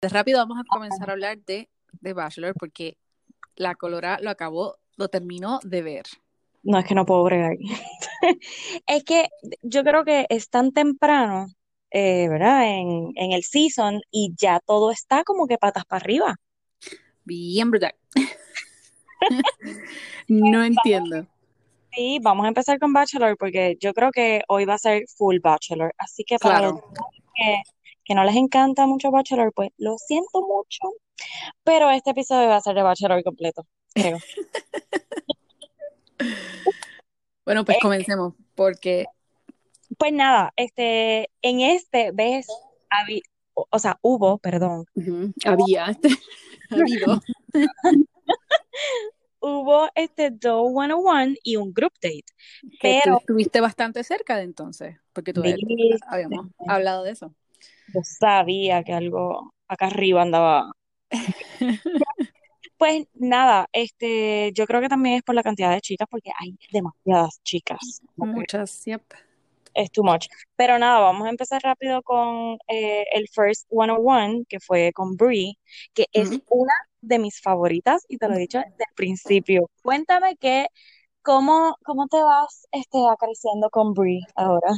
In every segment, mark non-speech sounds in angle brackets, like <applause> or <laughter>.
De rápido vamos a comenzar a hablar de, de Bachelor porque la Colora lo acabó, lo terminó de ver. No, es que no puedo bregar. <laughs> Es que yo creo que es tan temprano, eh, ¿verdad? En, en el season y ya todo está como que patas para arriba. Bien brutal. <laughs> no entiendo. Sí, vamos a empezar con Bachelor porque yo creo que hoy va a ser full Bachelor. Así que para Claro. que, que no les encanta mucho Bachelor, pues lo siento mucho. Pero este episodio va a ser de Bachelor completo, creo. <laughs> Bueno, pues comencemos porque pues nada, este, en este, ves, o sea, hubo, perdón, había, ha <laughs> habido. <laughs> hubo este Doe 101 y un group date. Pero, estuviste bastante cerca de entonces, porque tú habíamos hablado de eso. Yo sabía que algo acá arriba andaba. <laughs> Pues nada, este, yo creo que también es por la cantidad de chicas, porque hay demasiadas chicas. Muchas, yep. es too much. Pero nada, vamos a empezar rápido con eh, el First 101, que fue con Brie, que es una de mis favoritas, y te lo he dicho desde el principio. Cuéntame que, ¿cómo, cómo te vas este, acariciando con Brie ahora?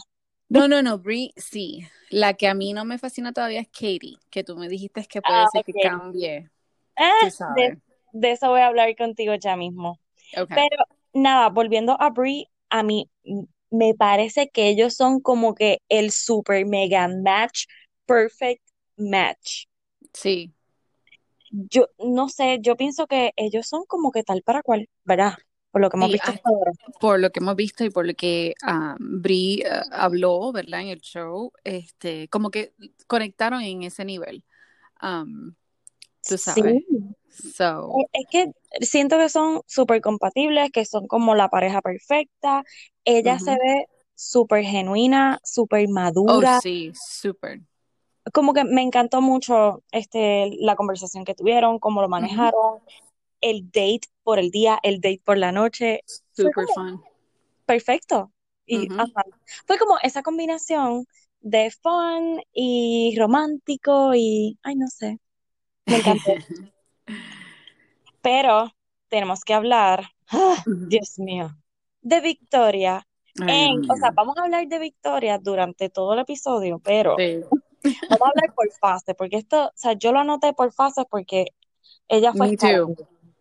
No, no, no, Brie, sí. La que a mí no me fascina todavía es Katie, que tú me dijiste que puede Ah, ser que cambie, Ah, tú de, eso voy a hablar contigo ya mismo. Pero nada, volviendo a Brie, a mí me parece que ellos son como que el super mega match, perfect match. Sí, Yo no sé, yo pienso que ellos son como que tal para cual, ¿verdad? Por lo que hemos sí, visto ah, hasta ahora. por lo que hemos visto y por lo que Brie ah, habló, ¿verdad? En el show, este, como que conectaron en ese nivel, um, tú sabes. Sí. So, Eh, Es que siento que son súper compatibles, que son como la pareja perfecta. Ella se ve súper genuina, súper Oh, madura. sí, súper. Como que me encantó mucho este, la conversación que tuvieron, cómo lo manejaron, el date por el día, el date por la noche. Como fun. perfecto. Y ajá, fue como esa combinación de fun y romántico y, ay, no sé, me encantó. <laughs> Pero tenemos que hablar, ¡ah! Dios mío, de Victoria. Ay, Dios En, o sea, vamos a hablar de Victoria durante todo el episodio, pero Sí. vamos a hablar por fases, porque esto, o sea, yo lo anoté por fases porque ella fue Me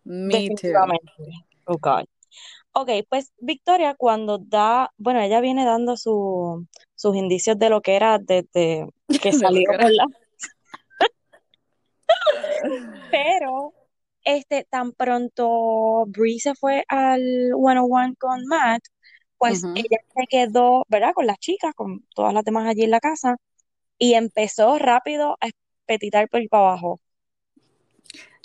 Me too. Oh, God. Ok, pues Victoria cuando da, bueno, ella viene dando su, sus indicios de lo que era desde <laughs> que salió. <laughs> Pero, este, tan pronto Bree se fue al 101 con Matt, pues ella se quedó, ¿verdad? Con las chicas, con todas las demás allí en la casa, y empezó rápido a espetitar por ir para abajo.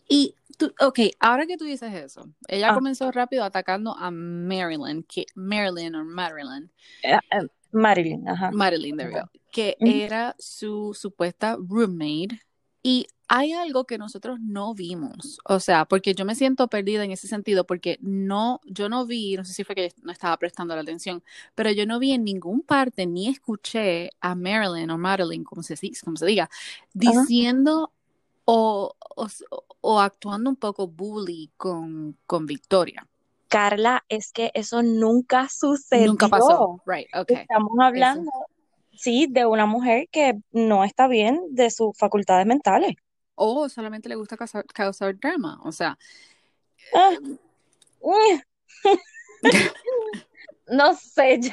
Y tú, ok, ahora que tú dices eso, ella Ah, comenzó rápido atacando a Marilyn, que Marilyn o Marilyn, eh, eh, Marilyn, ajá. Marilyn, there we go, que era su supuesta roommate. Y hay algo que nosotros no vimos, o sea, porque yo me siento perdida en ese sentido, porque no, yo no vi, no sé si fue que no estaba prestando la atención, pero yo no vi en ningún parte ni escuché a Marilyn o Marilyn, como se, como se diga, diciendo o, o, o actuando un poco bully con, con Victoria. Carla, es que eso nunca Nunca pasó. sucedió. Right, ok. Estamos Eso. hablando, sí, de una mujer que no está bien de sus facultades mentales. O solamente le gusta causar, causar drama. O sea, Ah, eh, mm. <laughs> No sé, yo,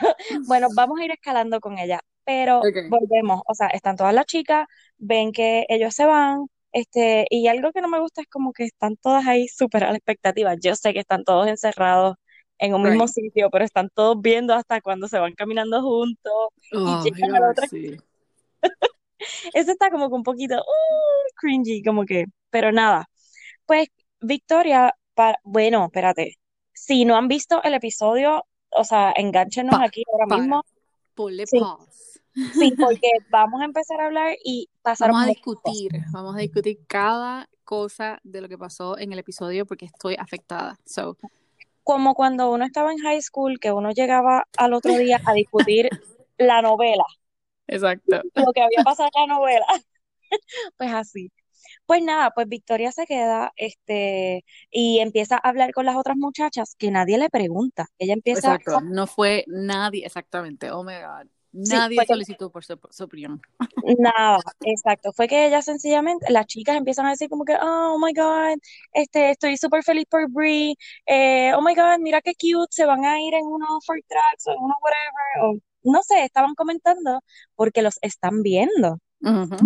bueno, vamos a ir escalando con ella, pero volvemos, o sea, están todas las chicas, ven que ellos se van, este, y algo que no me gusta es como que están todas ahí súper a la expectativa. Yo sé que están todos encerrados en un mismo sitio, pero están todos viendo hasta cuando se van caminando juntos y Oh llegan al God, otro. sí. Eso está como que un poquito uh, cringy, como que, pero nada. Pues Victoria, pa- bueno, espérate, si no han visto el episodio, o sea, enganchenos Pa, aquí ahora para, mismo. ponle Sí, pause. Sí, porque vamos a empezar a hablar y pasaron Vamos a cosas. discutir, vamos a discutir cada cosa de lo que pasó en el episodio porque estoy afectada. So, Como cuando uno estaba en high school, que uno llegaba al otro día a discutir <laughs> la novela, exacto. lo que había pasado en la novela, <laughs> pues así. Pues nada, pues Victoria se queda, este, y empieza a hablar con las otras muchachas que nadie le pregunta. Ella empieza Exacto, no fue nadie, exactamente, oh my God. Nadie que- solicitó por su, su opinión. <laughs> Nada, exacto. Fue que ella sencillamente, las chicas empiezan a decir como que, oh, my God, este, estoy súper feliz por Brie, eh, oh my God, mira qué cute, se van a ir en unos four tracks o en unos whatever, o no sé, estaban comentando porque los están viendo.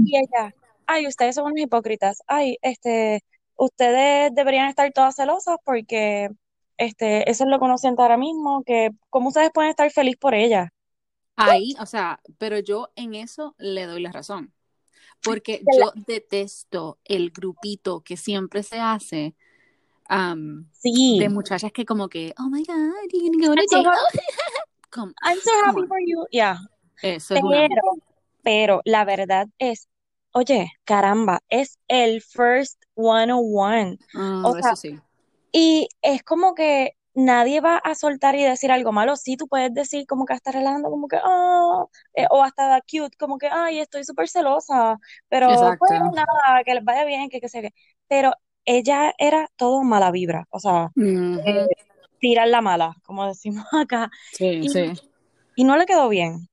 Y ella, ay, ustedes son unos hipócritas, ay, este, ustedes deberían estar todas celosas porque, este, eso es lo que uno siente ahora mismo, que cómo ustedes pueden estar feliz por ella. Ahí, o sea, pero yo en eso le doy la razón. Porque yo detesto el grupito que siempre se hace am, Sí. de muchachas que como que, oh my God, you're gonna go date. happy, <laughs> Come- I'm so happy for you. Yeah. Eso es una... Pero, pero la verdad es, oye, caramba, es el first 101. Mm, O sea, eso sí. y es como que nadie va a soltar y decir algo malo. Sí, tú puedes decir como que hasta relajando, como que, eh, o hasta da cute, como que, ay, estoy súper celosa, pero pues nada, que les vaya bien, que qué sé qué. Pero ella era todo mala vibra, o sea, eh, tirar la mala, como decimos <laughs> acá. Sí, Y, sí. y no le quedó bien.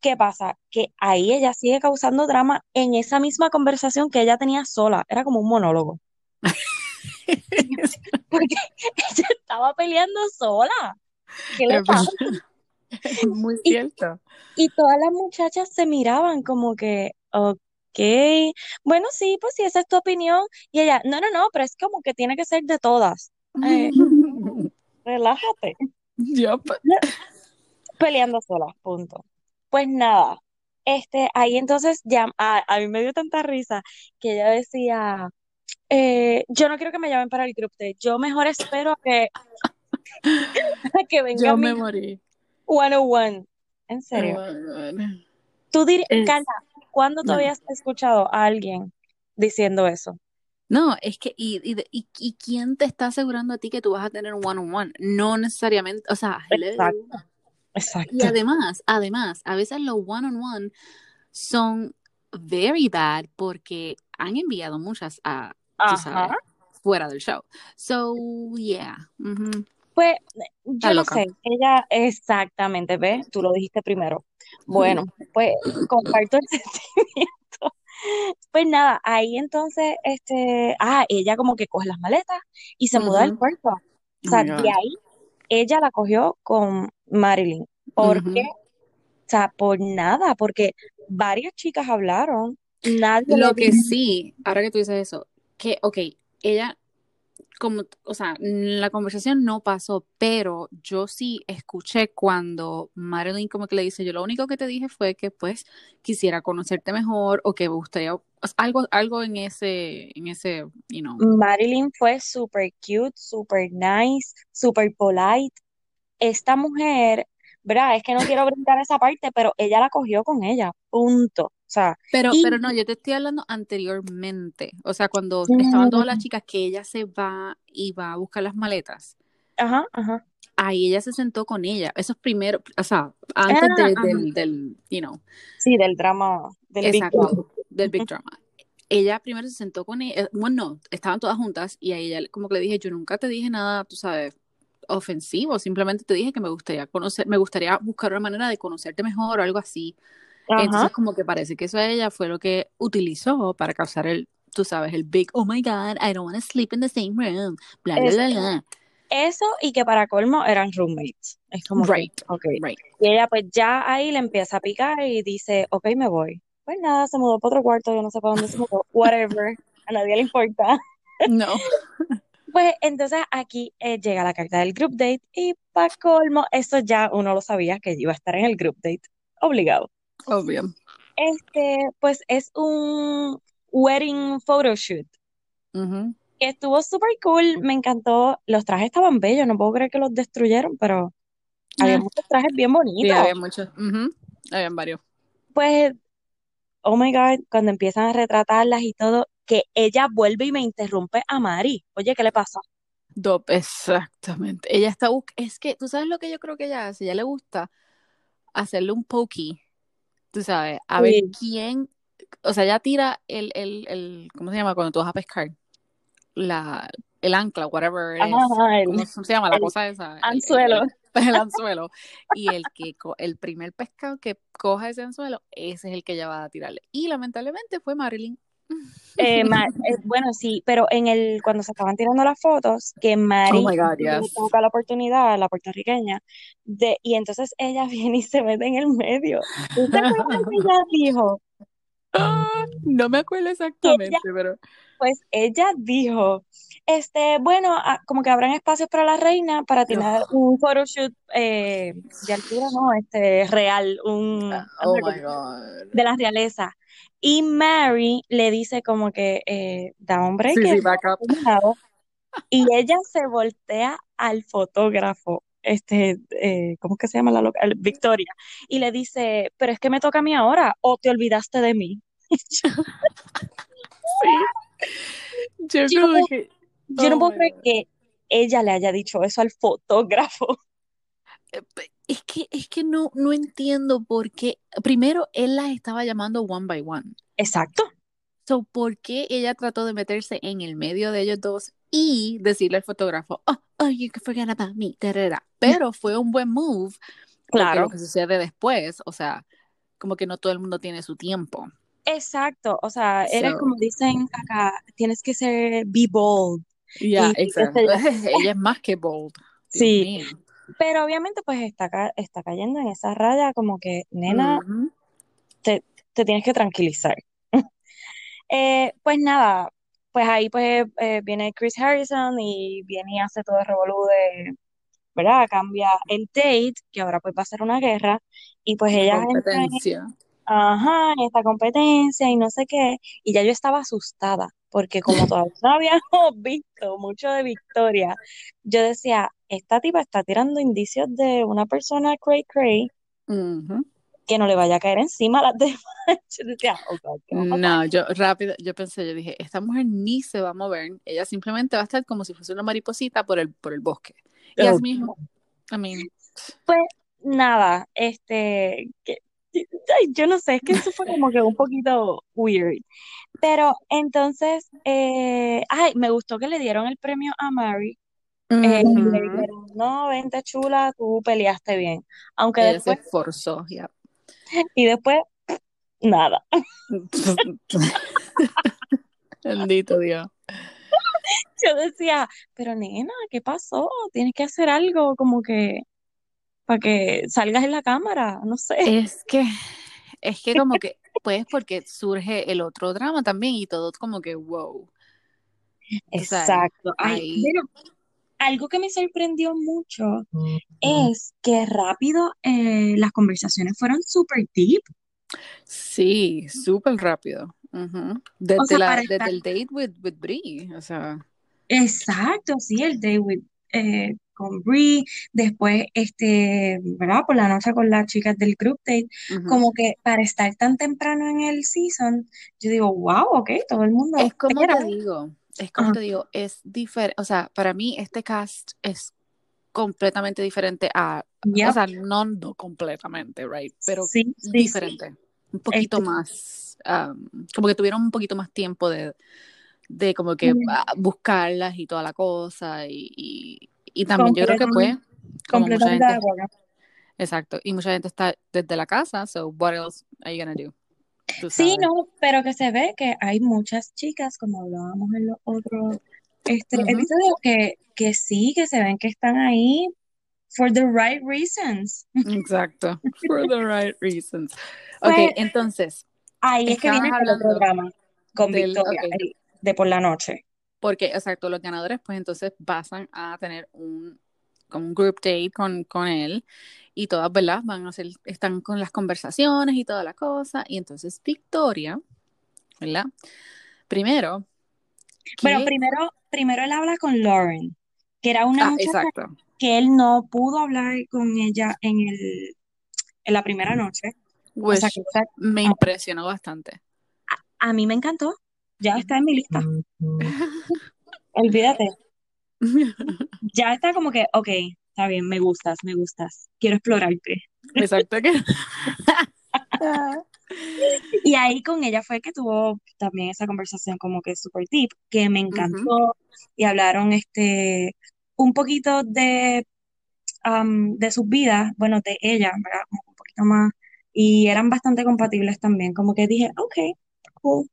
¿Qué pasa? Que ahí ella sigue causando drama en esa misma conversación que ella tenía sola. Era como un monólogo. <laughs> Porque <laughs> ella estaba peleando sola. ¿Qué le pasa? Es muy cierto. y todas las muchachas se miraban como que, ok, bueno, sí, pues si esa es tu opinión. Y ella, no, no, no, pero es como que tiene que ser de todas. Eh, <laughs> relájate. Yup. Peleando sola, punto. Pues nada, este, ahí entonces ya, a, a mí me dio tanta risa que ella decía, eh, yo no quiero que me llamen para el group date, yo mejor espero a que, a que venga Yo mi me morí. 101. En serio. Tú dirías, Es- Carla, ¿cuándo tú no. habías escuchado a alguien diciendo eso? No, es que, y, y, y, y quién te está asegurando a ti que tú vas a tener un one-on-one? No necesariamente, o sea, hello. Exacto, Y exacto. además, además, a veces los one-on-one son very bad porque han enviado muchas a, tú sabes, fuera del show. So, yeah. Pues yo loca. sé, ella exactamente, ¿ves? Tú lo dijiste primero. Bueno, pues comparto el <laughs> sentimiento. Pues nada, ahí entonces, este, ah, ella como que coge las maletas y se muda del Ujú. puerto. O Oh sea, de God. ahí ella la cogió con Marilyn. ¿Por qué? O sea, por nada, porque varias chicas hablaron, nadie Lo que sí, ahora que tú dices eso, que, ok, ella, como, o sea, la conversación no pasó, pero yo sí escuché cuando Marilyn como que le dice, yo lo único que te dije fue que pues quisiera conocerte mejor o que me gustaría, algo, algo en ese, en ese, you know. Marilyn fue super cute, super nice, super polite. Esta mujer, ¿verdad? Es que no quiero brindar esa parte, pero ella la cogió con ella, punto. O sea, Pero, y pero no, yo te estoy hablando anteriormente, o sea, cuando estaban todas las chicas que ella se va y va a buscar las maletas. ajá, ajá. ahí ella se sentó con ella. Eso es primero, o sea, antes Ah, de- ajá. del, del, you know, Sí, del drama, del Big Drama. exacto, del Big. Drama. Ella primero se sentó con ella, bueno, no, estaban todas juntas y a ella como que le dije, yo nunca te dije nada, tú sabes, ofensivo, simplemente te dije que me gustaría conocer, me gustaría buscar una manera de conocerte mejor o algo así. Entonces Ajá. como que parece que eso a ella fue lo que utilizó para causar el, tú sabes, el big, oh my God, I don't want to sleep in the same room, bla, bla, bla, bla. eso y que para colmo eran roommates. Es como que, Right, ok. right. Y ella pues ya ahí le empieza a picar y dice, ok, me voy. Pues nada, se mudó para otro cuarto, yo no sé para dónde se mudó, whatever, a nadie le importa. No. <laughs> Pues entonces aquí eh, llega la carta del group date y para colmo, eso ya uno lo sabía que iba a estar en el group date, obligado. Obvio. Este, pues es un wedding photoshoot Ujú. que estuvo súper cool, me encantó, los trajes estaban bellos, no puedo creer que los destruyeron, pero había Eh, muchos trajes bien sí, bonitos. había muchos. Ujú. Habían varios. Pues, oh my God, cuando empiezan a retratarlas y todo, que ella vuelve y me interrumpe a Mari. Oye, ¿qué le pasa? Dop, exactamente. Ella está bus- es que tú sabes lo que yo creo que ella hace, ella le gusta hacerle un pokey, tú sabes, a ver quién, o sea, ella tira el, el, el, ¿cómo se llama? Cuando tú vas a pescar, la, el ancla, whatever el- ¿Cómo se llama la cosa esa? El- el- anzuelo. El, el <laughs> anzuelo. Y el que co- el primer pescado que coja ese anzuelo, ese es el que ella va a tirarle. Y lamentablemente fue Marilyn. Eh, Ma- eh, bueno, sí, pero en el, cuando se estaban tirando las fotos, que Mari Oh God, yes. la oportunidad, la puertorriqueña, de, y entonces ella <laughs> viene y se mete en el medio. ¿Tú te acuerdas que ella <laughs> dijo? Ah, no me acuerdo exactamente, pero Pues ella dijo, este, bueno, ah, como que habrán espacios para la reina para tener un photoshoot eh, de altura, no, este, real, un, oh my God. de la realeza. Y Mary le dice como que, eh, da un break, Sí, que sí. Y ella se voltea al fotógrafo, este, eh, ¿cómo es que se llama la loca? Victoria, y le dice, pero es que me toca a mí ahora, o te olvidaste de mí. <laughs> Yo Yo no Yo Oh puedo creer God. que ella le haya dicho eso al fotógrafo. Eh, es que, es que no, no entiendo por qué. Primero, él las estaba llamando one by one. Exacto. So, ¿por qué ella trató de meterse en el medio de ellos dos y decirle al fotógrafo, oh, oh, you can forget about me, tarara"? Pero fue un buen move, Claro. lo que sucede después, o sea, como que no todo el mundo tiene su tiempo. Exacto. O sea, eres So, como dicen acá, tienes que ser be bold. yeah, exacto. <laughs> Ella es más que bold. Sí. Pero obviamente pues está, ca- está cayendo en esa raya como que, nena, te, te tienes que tranquilizar. <laughs> Eh, pues nada, pues ahí pues eh, viene Chris Harrison y viene y hace todo el revolú de, ¿verdad? Cambia el date, que ahora pues va a ser una guerra, y pues en, competencia. ajá, en esta competencia y no sé qué, y ya yo estaba asustada, porque como <laughs> todavía no habíamos <laughs> visto mucho de Victoria, yo decía, esta tipa está tirando indicios de una persona cray cray que no le vaya a caer encima a las <laughs> demás. Yo decía, oh God, ¿qué va a pasar? No, yo rápido, yo pensé, yo dije, esta mujer ni se va a mover, ella simplemente va a estar como si fuese una mariposita por el, por el bosque. Y así mismo, I mean, Pues nada, este, que- yo no sé, es que eso fue como que un poquito weird. Pero entonces, eh, ay, me gustó que le dieron el premio a Mary. Eh, le ujú, dijeron, no, vente chula, tú peleaste bien. Aunque se después, esforzó, ya. <laughs> y después, nada. Bendito Dios. <laughs> Yo decía, pero nena, ¿qué pasó? Tienes que hacer algo como que para que salgas en la cámara, no sé. Es que, es que como que, <laughs> pues porque surge el otro drama también y todo como que, wow, Exacto. Ay, ahí, bueno, algo que me sorprendió mucho es que rápido eh, las conversaciones fueron súper deep. sí, súper rápido. O Desde sea, la, desde estar. el date with, with Brie, o sea, Exacto, sí, el day with, eh, con Brie, después, este, ¿verdad? Por la noche con las chicas del group date. Como que para estar tan temprano en el season, yo digo, wow, ok, todo el mundo. Es como Pero, te digo, es como te digo, es diferente, o sea, para mí este cast es completamente diferente a, o yep, sea, no, no completamente, right, pero sí, sí, sí. diferente, un poquito Este, más, um, como que tuvieron un poquito más tiempo de, de como que buscarlas y toda la cosa y, y, y también yo creo que pues, como mucha gente, exacto, y mucha gente está desde la casa, so what else are you gonna do? Sí, no, pero que se ve que hay muchas chicas, como hablábamos en los otros este, Ujú. episodios, que, que sí, que se ven que están ahí for the right reasons. Exacto, <laughs> for the right reasons. Ok, Pues entonces, ahí es que viene el drama con del, Victoria, ok, el de por la noche. Porque exacto, los ganadores pues entonces pasan a tener un, un group date con, con él y todas, ¿verdad? Van a hacer, están con las conversaciones y toda la cosa y entonces Victoria, ¿verdad? Primero, Bueno, que, primero, primero él habla con Lauren, que era una ah, muchacha exacto, que él no pudo hablar con ella en el, en la primera noche. O sea which que me a, impresionó bastante. a mí me encantó. Ya está en mi lista. Olvídate. <laughs> Ya está como que, ok, está bien, me gustas, me gustas. Quiero explorarte. Exacto que <laughs> Y ahí con ella fue que tuvo también esa conversación como que super deep, que me encantó. Y hablaron este un poquito de, um, de sus vidas, bueno, de ella, ¿verdad? Como un poquito más. Y eran bastante compatibles también. Como que dije, ok,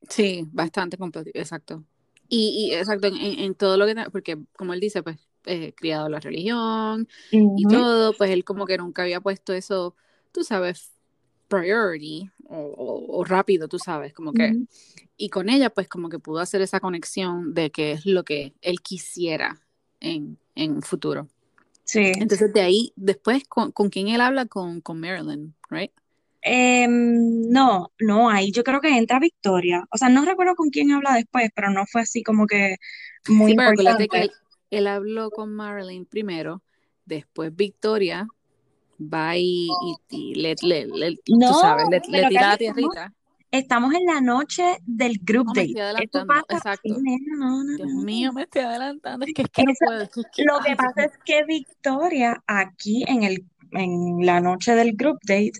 Sí, bastante compatibles, exacto. Y, y exacto, en, en, todo lo que, porque como él dice, pues, eh, criado la religión y todo, pues él como que nunca había puesto eso, tú sabes, priority o, o, rápido, tú sabes, como que, y con ella pues como que pudo hacer esa conexión de que es lo que él quisiera en, en futuro. Sí. Entonces de ahí, después, ¿con, con quién él habla? Con, con Marilyn, ¿right? Eh, no, no, ahí yo creo que entra Victoria. O sea, no recuerdo con quién habla después, pero no fue así como que muy sí, importante. que él, él, habló con Marilyn primero, después Victoria va y, y, y le, le, le, no, tú sabes, le, le tira la tierrita. Estamos en la noche del group no, date. Exacto. Sí, no, no, Dios mío, me estoy adelantando. Es que, es que no puedo. Es que, lo que pasa es que Victoria, aquí en el en la noche del group date,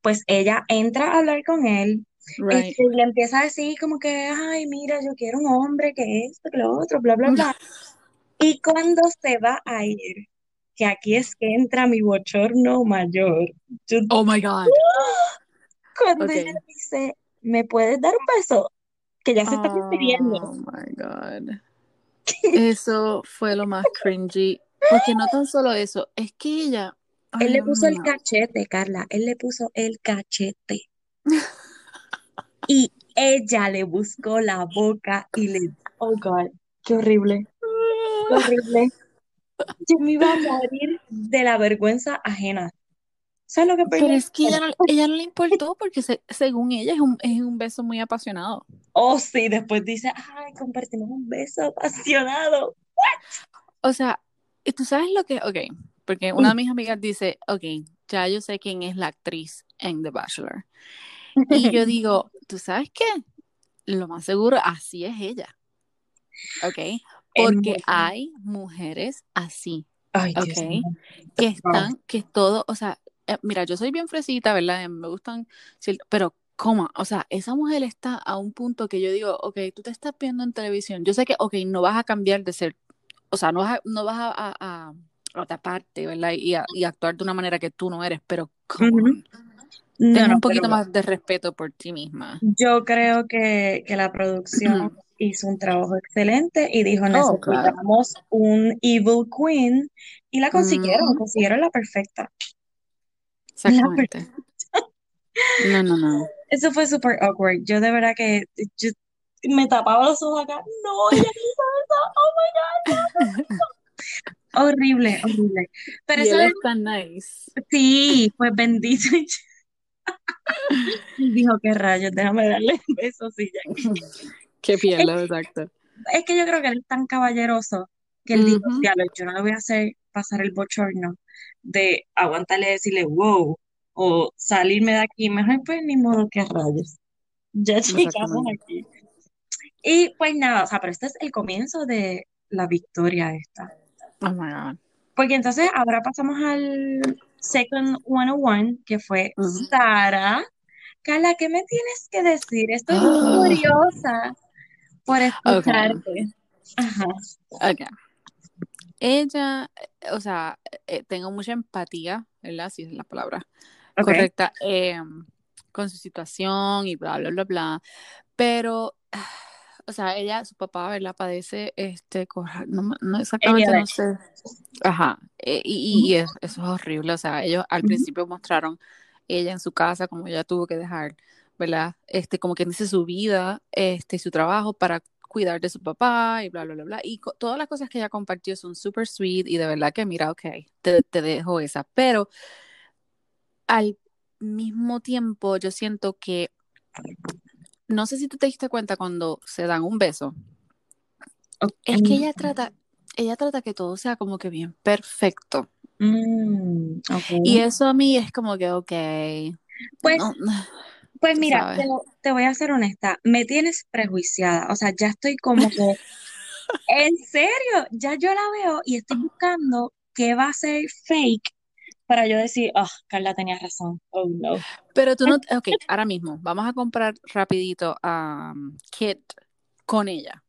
pues ella entra a hablar con él right. este, y le empieza a decir como que, ay, mira, yo quiero un hombre que esto, que lo otro, bla, bla, bla. <laughs> y cuando se va a ir, que aquí es que entra mi bochorno mayor. Yo, oh my God. <gasps> Cuando Okay. ella dice, ¿me puedes dar un beso? Que ya se está Oh refiriendo. my God. Eso fue lo más cringy. Porque no tan solo eso, es que ella. Ay, Él le puso el cachete, Carla. Él le puso el cachete. <laughs> Y ella le buscó la boca y le... Oh, God. Qué horrible. Qué horrible. <laughs> Yo me iba a morir de la vergüenza ajena. ¿Sabes lo que Pero es que ella no, ella no le importó porque se- según ella es un, es un beso muy apasionado. Oh, sí. Después dice, ay, compartimos un beso apasionado. O sea, ¿y tú sabes lo que, ok, porque una de mis amigas dice, ok, ya yo sé quién es la actriz en The Bachelor. Y yo <laughs> digo, ¿tú sabes qué? Lo más seguro, así es ella. Ok, porque hay mujeres así, Ay, Dios ok, mío. que están, que todo, o sea, eh, mira, yo soy bien fresita, ¿verdad? Me gustan, pero ¿cómo? O sea, esa mujer está a un punto que yo digo, ok, tú te estás viendo en televisión, yo sé que, ok, no vas a cambiar de ser, o sea, no vas a, no vas a, a- a taparte, ¿verdad? Y, a- y actuar de una manera que tú no eres, pero come Ujú. on, No, ten no, un poquito más de respeto por ti misma. yo creo que, que la producción hizo un trabajo excelente y dijo, Oh, claro. necesitamos un evil queen y la consiguieron, Ujú. consiguieron la perfecta. Exactamente. No, no, no. Eso fue súper awkward. Yo de verdad que yo me tapaba los ojos acá. No, no hizo eso. Oh my God. no. <laughs> Horrible, horrible. Pero Y eso él es- tan nice. sí, pues bendito. <laughs> Dijo, qué rayos, déjame darle besos y ya. <laughs> Qué pierdo, exacto. Es que yo creo que él es tan caballeroso que él dijo, Ujú. diablo, yo no le voy a hacer pasar el bochorno de aguantarle y decirle wow o salirme de aquí. Mejor pues ni modo que rayos. Ya <laughs> llegamos aquí. Y pues nada, o sea, pero este es el comienzo de la victoria esta. Oh my God. Porque entonces ahora pasamos al Second 101, que fue. Sara. Carla, ¿qué me tienes que decir? Estoy <gasps> muy curiosa por escucharte. Ajá. Ok. Ella, o sea, eh, tengo mucha empatía, ¿verdad? Si es la palabra correcta, eh, con su situación y bla, bla, bla, bla. Pero, ah, o sea, ella, su papá, ¿verdad? Padece este, no, no exactamente, no sé. Ajá. eh, y, y- y es- eso es horrible. O sea, ellos al Ujú. principio mostraron ella en su casa, como ella tuvo que dejar, ¿verdad? Este, como quien dice, su vida, este, su trabajo para cuidar de su papá y bla, bla, bla, bla. Y todas las cosas que ella compartió son súper sweet y de verdad que, mira, ok, te, te dejo esa. Pero al mismo tiempo, yo siento que, no sé si tú te diste cuenta cuando se dan un beso, es que ella trata, ella trata que todo sea como que bien perfecto. Mm. Y eso a mí es como que, ok, Pues, no, pues mira, te, te voy a ser honesta, me tienes prejuiciada, o sea, ya estoy como que, <laughs> en serio, ya yo la veo y estoy buscando qué va a ser fake para yo decir, ah, Carla tenía razón. Oh, no. Pero tú no, ok, ahora mismo, vamos a comprar rapidito a um, Kit con ella.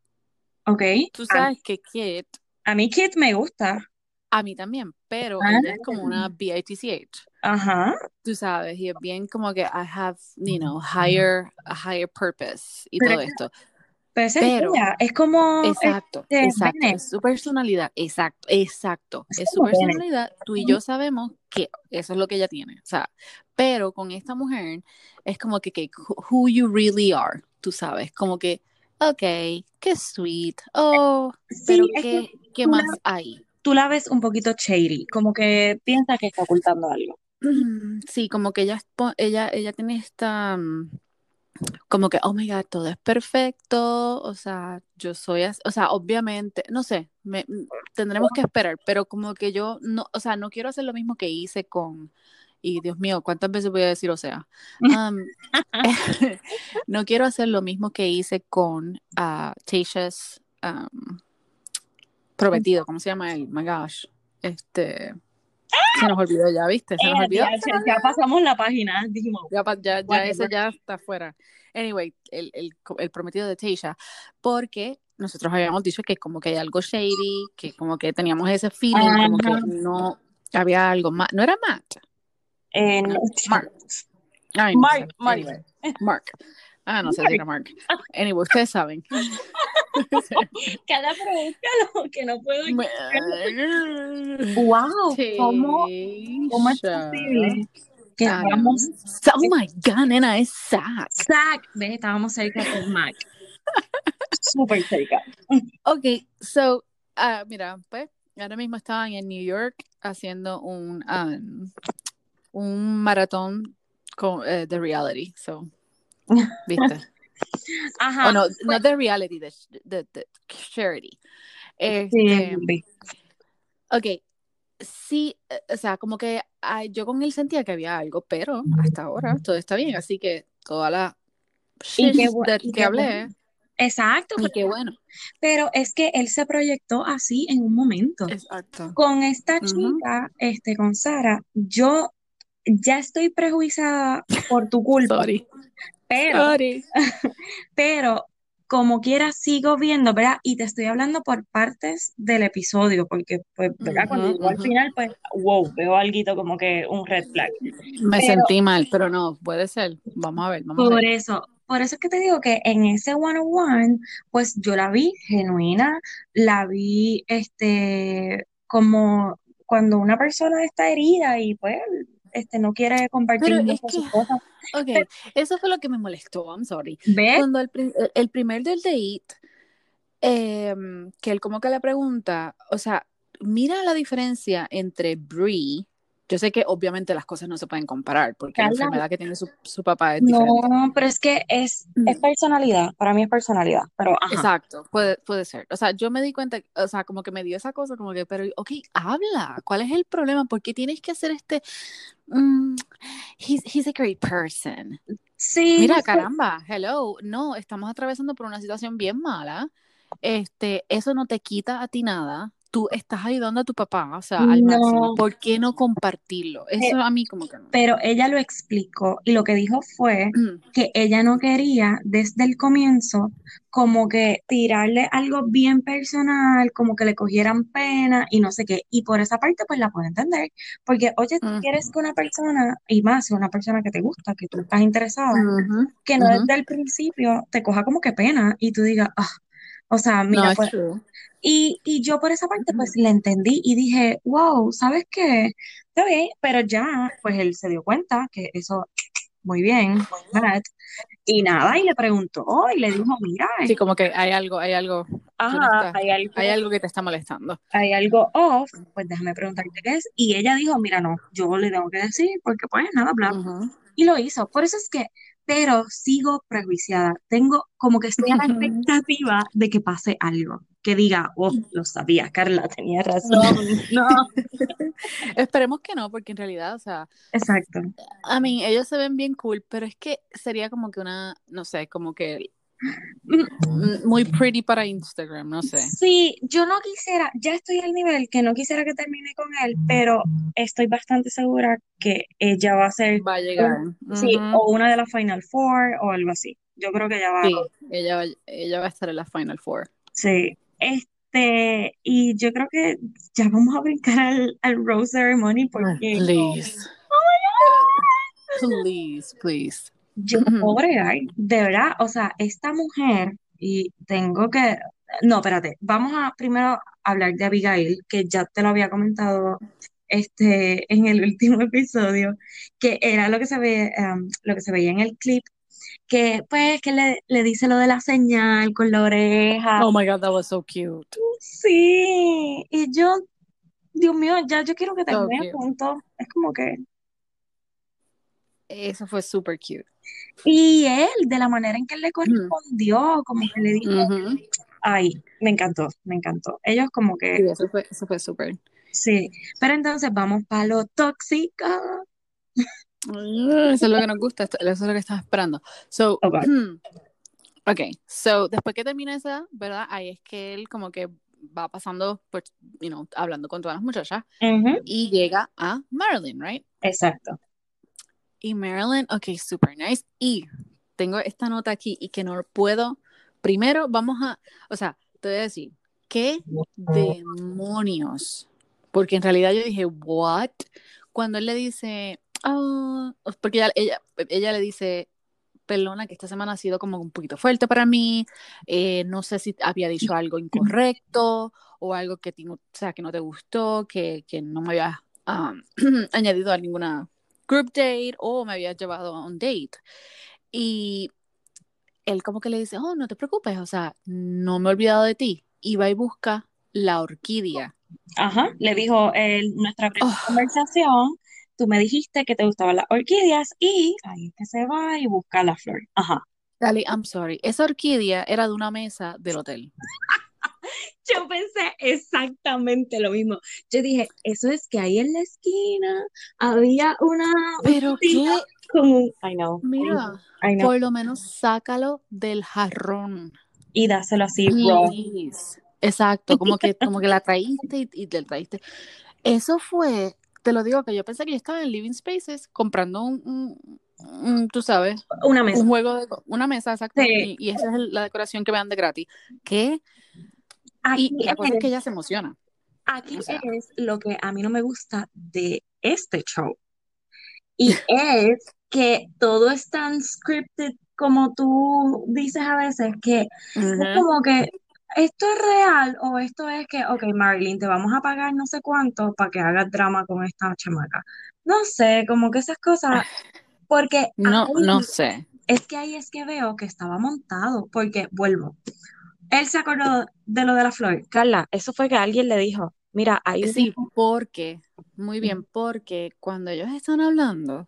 Ok. Tú A, sabes que Kit, a mí Kit me gusta. a mí también, pero Ah, ella es como una BITCH. ajá. Tú sabes, y es bien como que I have, you know, higher, a higher purpose y Pero todo que- esto. Pero esa es Pero- ella, es como, Exacto, este, exacto, Bennett. es su personalidad, exacto, exacto, Es es su Bennett. personalidad, tú y yo sabemos que eso es lo que ella tiene, o sea, pero con esta mujer es como que, que who you really are, tú sabes, como que, ok, qué sweet, oh, sí, pero qué, que qué más la, hay. tú la ves un poquito shady, como que piensa que está ocultando algo. Sí, como que ella, ella, ella tiene esta, mm, como que, oh my God, todo es perfecto, o sea, yo soy así, o sea, obviamente, no sé, me, mm, tendremos que esperar, pero como que yo, no, o sea, no quiero hacer lo mismo que hice con, y Dios mío, ¿cuántas veces voy a decir, o sea? Um, <laughs> <laughs> no quiero hacer lo mismo que hice con uh, Tasha's um, prometido, ¿cómo se llama él? My gosh, este, se nos olvidó ya, ¿viste? Se nos Eh, olvidó. ya, ya pasamos la página, dijimos, Ya, ya, ya Whatever. ese ya está fuera. Anyway, el, el, el prometido de Tasha, porque nosotros habíamos dicho que como que hay algo shady, que como que teníamos ese feeling, como que Ajá. no había algo más. No era Matt, eh, no, no, Mark. Ay, no Mark, sé. Mark. Anyway, Mark. Ah, no sé si era Mark. Anyway, ustedes saben. <laughs> <laughs> cada provócalo, que no puedo. Wow, ¿cómo, cómo es posible que estábamos Oh my God, nena, es Zack. Zack, ve, estábamos cerca con Mac. <laughs> Súper cerca. Ok, so, ah, mira, pues ahora mismo estaban en New York haciendo un, um, un maratón con, eh, de reality, so, ¿viste? <laughs> Ajá. No, no de reality, de, de, de charity. Sí, Este, ok, sí, eh, o sea, como que yo con él sentía que había algo, pero hasta ahora todo está bien, así que toda la Y qué y que qué hablé, bueno. Exacto, y qué bueno, pero es que él se proyectó así en un momento. exacto. Con esta chica, este, con Sara, yo ya estoy prejuiciada por tu culpa, Sorry, pero, sorry. <laughs> pero como quiera sigo viendo, ¿verdad? Y te estoy hablando por partes del episodio, porque, pues, ¿verdad? Cuando llegó al final, pues, wow, veo algo como que un red flag. Me Pero sentí mal, pero no, puede ser. Vamos a ver, vamos a por ver. eso, por eso es que te digo que en ese one-on-one, pues yo la vi genuina, la vi, este, como cuando una persona está herida y pues, este, no quiere compartir es que, sus cosas. <laughs> ok, eso fue lo que me molestó, I'm sorry. ¿Ves? Cuando el, pri- el- primer del date, em, que él como que le pregunta, o sea, mira la diferencia entre Brie, yo sé que obviamente las cosas no se pueden comparar, porque la Carla, enfermedad que tiene su, su papá es diferente. no, pero es que es, es personalidad, para mí es personalidad, pero ajá. Exacto, puede, puede ser. O sea, yo me di cuenta, o sea, como que me dio esa cosa, como que, pero, ok, habla, ¿cuál es el problema? ¿Por qué tienes que hacer este, mm, he's, he's a great person? Sí, Mira, no sé, caramba, hello, no, estamos atravesando por una situación bien mala. Este, eso no te quita a ti nada. Tú estás ayudando a tu papá, o sea, al máximo. ¿Por qué no compartirlo? eh, Eso a mí como que no. pero ella lo explicó y lo que dijo fue que ella no quería desde el comienzo como que tirarle algo bien personal, como que le cogieran pena y no sé qué. Y por esa parte pues la puedo entender, porque oye, tú Mm, quieres que una persona, y más una persona que te gusta, que tú estás interesada, ujú, que no desde el principio te coja como que pena y tú digas, ah, o sea, No, mira, es pues y, y yo por esa parte pues le entendí y dije, wow, ¿sabes qué? Está bien, pero ya pues él se dio cuenta que eso, muy bien, Matt, y nada, y le preguntó y le dijo, mira, Sí, como que hay algo, hay algo, tú no ajá, estás, hay algo, hay algo que te está molestando. hay algo off, pues déjame preguntarte qué es. Y ella dijo, mira, no, yo le tengo que decir porque pues nada, bla, Ujú. y lo hizo. Por eso es que, pero sigo prejuiciada. Tengo como que estoy a la expectativa de que pase algo. Que diga, oh, lo sabía, Carla tenía razón. No, <laughs> <laughs> Esperemos que no, porque en realidad, o sea, exacto. a mí ellos se ven bien cool, pero es que sería como que una, no sé, como que muy pretty para Instagram, no sé. Sí, yo no quisiera, ya estoy al nivel que no quisiera que termine con él, pero estoy bastante segura que ella va a ser, Va a llegar. sí, o una de las Final Four o algo así. Yo creo que ella va Sí, ella, ella va a estar en la Final Four. Sí, este, y yo creo que ya vamos a brincar al, al Rose Ceremony porque Please. Please, please. Yo puedo bregar, de verdad, o sea, esta mujer, y tengo que, no, espérate, vamos a primero hablar de Abigail, que ya te lo había comentado este, en el último <laughs> episodio, que era lo que se ve, um, lo que se veía en el clip, que pues que le, le dice lo de la señal con la oreja. Oh my God, that was so cute. Sí, y yo, Dios mío, ya yo quiero que So terminen cute. juntos. Es como que. Eso fue super cute. Y él, de la manera en que él le correspondió, como que le dijo, ay, me encantó, me encantó. Ellos como Sí, que, eso fue, eso fue super. sí. Pero entonces vamos para lo tóxico. Eso es lo que nos gusta, eso es lo que estaba esperando. So, Oh, God. <clears throat> ok, so después que termina esa, ¿verdad? Ahí es que él como que va pasando, por, you know, hablando con todas las muchachas y llega a Marilyn, right? Exacto. Y Marilyn, ok, super nice. Y tengo esta nota aquí y que no puedo. Primero, vamos a, o sea, te voy a decir, ¿qué demonios? Porque en realidad yo dije, ¿what? Cuando él le dice, ah, porque ella, ella, ella le dice, perdona, que esta semana ha sido como un poquito fuerte para mí, eh, no sé si había dicho algo incorrecto o algo que, o sea, que no te gustó, que, que no me habías <clears throat> um, añadido a ninguna group date o me habías llevado a un date. Y él como que le dice, oh, no te preocupes, o sea, no me he olvidado de ti. Y va y busca la orquídea. Ajá, le dijo en nuestra primera Oh. conversación, tú me dijiste que te gustaban las orquídeas y ahí es que se va y busca la flor. Ajá. Dale, I'm sorry. Esa orquídea era de una mesa del hotel. <laughs> Yo pensé exactamente lo mismo. Yo dije, eso es que ahí en la esquina había una Pero qué, con un, I know, mira, I know, por lo menos sácalo del jarrón. y dáselo así. Please. Exacto, como que, como que la <laughs> traíste y, y te traíste. Eso fue, te lo digo que yo pensé que yo estaba en Living Spaces comprando un, un- tú sabes, Una mesa. un juego de una mesa, exacto, Sí. y, y esa es la decoración que me dan de gratis. ¿Qué? Aquí Y la cosa es que ella se emociona. aquí o sea. es lo que a mí no me gusta de este show. Y <laughs> es que todo es tan scripted como tú dices a veces, que es como que esto es real o esto es que, ok, Marilyn, te vamos a pagar no sé cuánto para que hagas drama con esta chamaca. No sé, como que esas cosas, <sighs> porque No, ahí- no sé. es que ahí es que veo que estaba montado, porque vuelvo. Él se acordó de lo de la flor. Carla, eso fue que alguien le dijo, mira, ahí Sí, porque, muy bien, porque cuando ellos están hablando,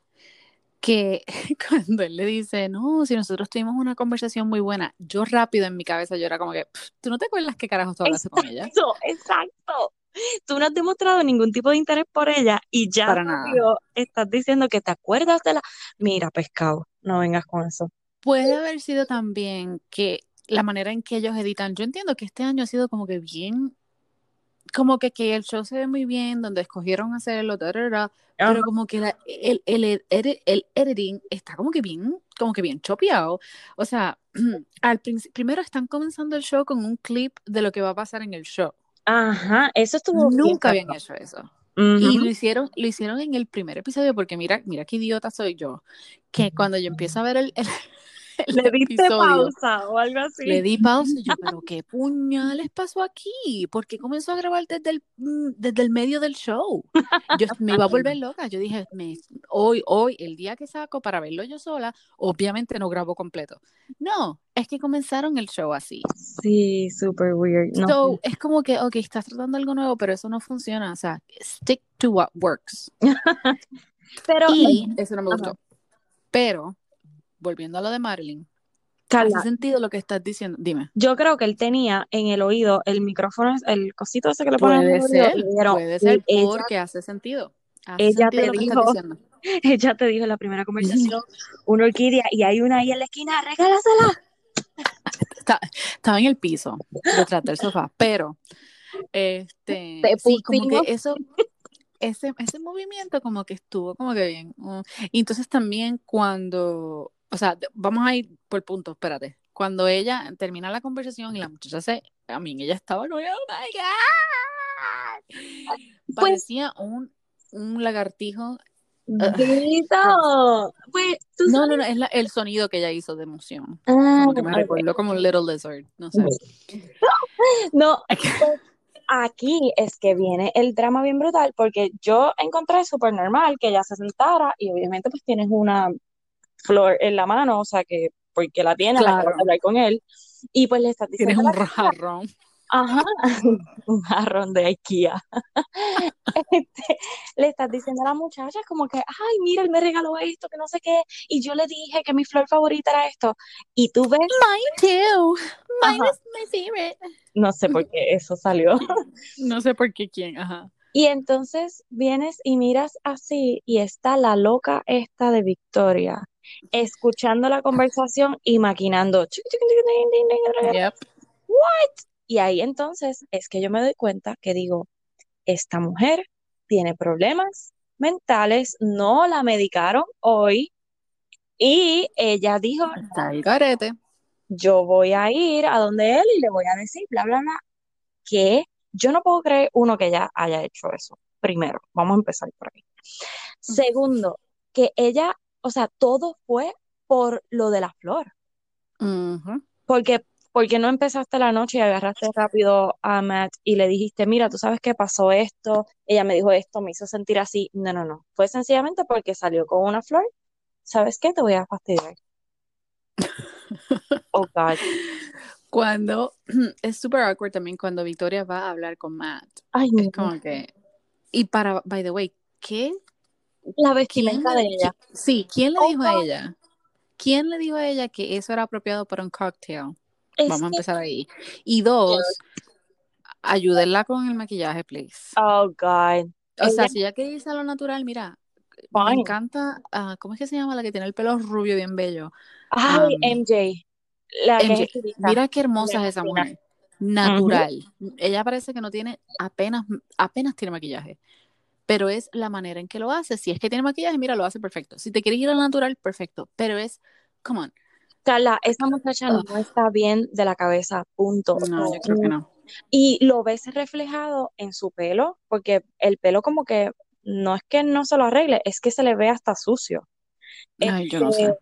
que <laughs> cuando él le dice, no, si nosotros tuvimos una conversación muy buena, yo rápido en mi cabeza yo era como que, "Pff, ¿tú no te acuerdas qué carajos tú hablaste con ella? Exacto, exacto. Tú no has demostrado ningún tipo de interés por ella y ya Para rápido estás diciendo que te acuerdas de la... Mira, pescado, no vengas con eso. Puede haber sido también que la manera en que ellos editan, yo entiendo que este año ha sido como que bien, como que, que el show se ve muy bien, donde escogieron hacerlo, ta, ta, ta, Ajá. pero como que la- el, el, edi- el editing está como que bien, como que bien chopeado. O sea, <clears throat> al primero están comenzando el show con un clip de lo que va a pasar en el show. Ajá, eso estuvo bien Nunca habían cabrón. hecho eso. Ujú. Y lo hicieron, lo hicieron en el primer episodio, porque mira, mira qué idiota soy yo, que cuando yo empiezo a ver el, el- el <laughs> <laughs> Le diste pausa o algo así. le di pausa y yo, <laughs> pero qué puñales pasó aquí, ¿por qué comenzó a grabar desde el, mm, desde el medio del show? Yo me iba a volver loca, yo dije, me- hoy, hoy, el día que saco para verlo yo sola, obviamente no grabo completo. No, es que comenzaron el show así. Sí, super weird. No. So, es como que, ok, estás tratando algo nuevo, pero eso no funciona. O sea, stick to what works. <laughs> Pero, Y eso no me Ajá. gustó. Pero, volviendo a lo de Marilyn, Carla, hace sentido lo que estás diciendo. Dime. yo creo que él tenía en el oído el micrófono, el cosito ese que le ponen en Puede el ser, dijeron, puede ser ella, porque hace sentido. Hace ella sentido te dijo, <laughs> ella te dijo en la primera conversación, <laughs> una orquídea y hay una ahí en la esquina, regálasela. Está- estaba en el piso, detrás del sofá, pero este, sí, como que eso, ese, ese movimiento como que estuvo como que bien. mm. Y entonces también cuando, o sea, vamos a ir por puntos, espérate. Cuando ella termina la conversación y la muchacha se, a mí ella estaba como, oh my God. Pues, Parecía un, un lagartijo. Ugh, Vito, <laughs> pues, tú No, no, no, es la- el sonido que ella hizo de emoción. Ah, Como que me ok. recordó como un Little Lizard, no sé. <laughs> No, <laughs> pues aquí es que viene el drama bien brutal porque yo encontré súper normal que ella se sentara y obviamente pues tienes una flor en la mano, o sea que porque la tienes, Claro, de hablar con él y pues le estás tienes diciendo a un la jarrón. ajá, <laughs> un jarrón de IKEA. <laughs> Este, le estás diciendo a la muchacha como que, ay, mira, él me regaló esto, que no sé qué, y yo le dije que mi flor favorita era esto, y tú ves, Mine too. Mine ajá, is my favorite. no sé por qué eso salió. <laughs> No sé por qué quién, ajá. Y entonces vienes y miras así y está la loca esta de Victoria, escuchando la conversación y maquinando. Yep. What? Y ahí entonces es que yo me doy cuenta que digo, esta mujer tiene problemas mentales, no la medicaron hoy y ella dijo, Está el garete. yo voy a ir a donde él y le voy a decir, bla, bla, bla, que yo no puedo creer, uno, que ella haya hecho eso. Primero, vamos a empezar por ahí. Segundo, que ella, o sea, todo fue por lo de la flor. Porque, porque no empezaste la noche y agarraste rápido a Matt y le dijiste, mira, tú sabes que pasó esto, ella me dijo esto, me hizo sentir así. No, no, no. Fue sencillamente porque salió con una flor. ¿Sabes qué? Te voy a fastidiar. <laughs> Oh, God. Cuando <clears throat> es super awkward también cuando Victoria va a hablar con Matt. Ay, Es como que. Y para, by the way, ¿qué? La ¿Quién vestimenta de ella. sí, ¿quién le Oh, dijo a ella? ¿Quién le dijo a ella que eso era apropiado para un cocktail? Es Vamos a que, empezar ahí. Y dos, ayúdenla con el maquillaje, please. oh, God. O sea, si ella quiere irse a lo natural, mira, me fine. encanta, ah, ¿cómo es que se llama la que tiene el pelo rubio bien bello? Ay, Am, MJ, la que es mira qué hermosa es esa mujer. Natural. Ella parece que no tiene apenas, apenas tiene maquillaje. Pero es la manera en que lo hace. Si es que tiene maquillaje, mira, lo hace perfecto. Si te quieres ir al natural, perfecto. Pero es, come on. Carla, esa muchacha no está bien de la cabeza, punto. No, yo creo que no. y lo ves reflejado en su pelo, porque el pelo como que no es que no se lo arregle, es que se le ve hasta sucio. Ay, yo Este, no sé.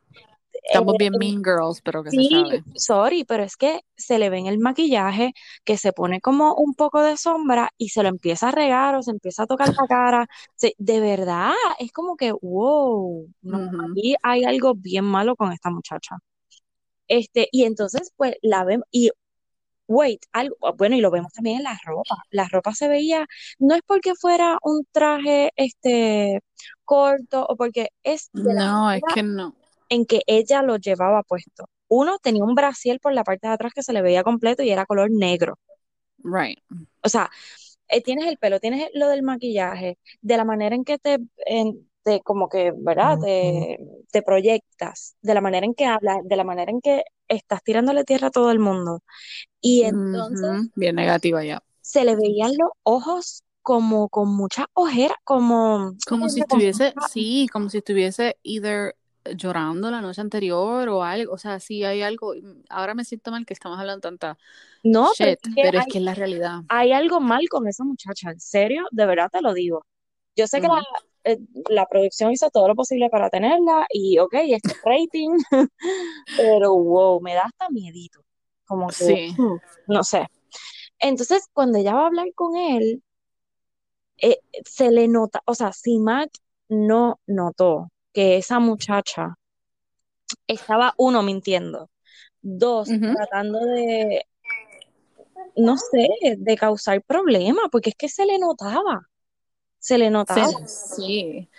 Eh, Estamos bien mean girls, pero que se sí, sabe. sorry, pero es que se le ve en el maquillaje que se pone como un poco de sombra y se lo empieza a regar o se empieza a tocar la cara. Se- de verdad, es como que, wow, no, aquí hay algo bien malo con esta muchacha. Este, y entonces, pues la vemos, y wait, algo, bueno, y lo vemos también en la ropa. La ropa se veía, no es porque fuera un traje este corto o porque es de la No, es que no. En que ella lo llevaba puesto. Uno tenía un brasier por la parte de atrás que se le veía completo y era color negro. Right. O sea, eh, tienes el pelo, tienes lo del maquillaje, de la manera en que te, en- te como que, ¿verdad? Te, te proyectas, de la manera en que hablas, de la manera en que estás tirándole tierra a todo el mundo. Y entonces Bien negativa ya. se le veían los ojos como con mucha ojera, como, Como si estuviese, sí, como si estuviese either llorando la noche anterior o algo. O sea, sí hay algo. Ahora me siento mal que estamos hablando tanta No, pero es que pero es hay, que es la realidad. hay algo mal con esa muchacha, en serio, de verdad te lo digo. Yo sé que la, eh, la producción hizo todo lo posible para tenerla y ok, este rating, <laughs> pero wow, me da hasta miedito, como que, Sí. hmm, no sé. Entonces, cuando ella va a hablar con él, eh, se le nota, o sea, si Matt no notó que esa muchacha estaba, uno, mintiendo, dos, tratando de, no sé, de causar problemas, porque es que se le notaba, se le notaba. Se- sí.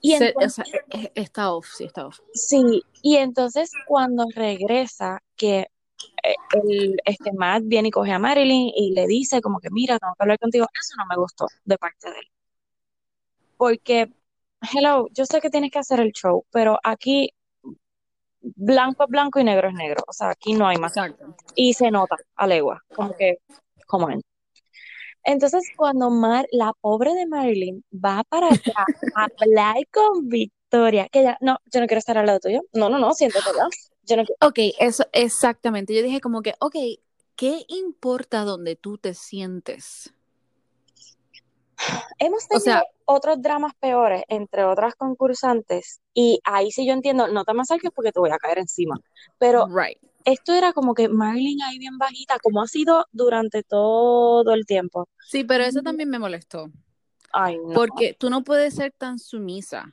Y Se- o entonces, sea, está off, sí, está off. sí, y entonces cuando regresa, que eh, el, este Matt viene y coge a Marilyn y le dice como que, mira, tengo que hablar contigo, eso no me gustó de parte de él. Porque, hello, yo sé que tienes que hacer el show, pero aquí blanco es blanco y negro es negro. O sea, aquí no hay más. Exacto. Y se nota a legua, como que, como en. Entonces, cuando Mar, la pobre de Marilyn va para allá a hablar con Victoria, que ella, no, yo no quiero estar al lado tuyo. No, no, no, siéntate allá. Yo no quiero. Ok, eso, exactamente. Yo dije como que, ok, ¿qué importa donde tú te sientes? Hemos O tenido sea, otros dramas peores entre otras concursantes y ahí sí yo entiendo, no te me acerques porque te voy a caer encima. Pero right. esto era como que Marilyn ahí bien bajita, como ha sido durante todo el tiempo. Sí, pero eso también me molestó. Ay, no. Porque tú no puedes ser tan sumisa.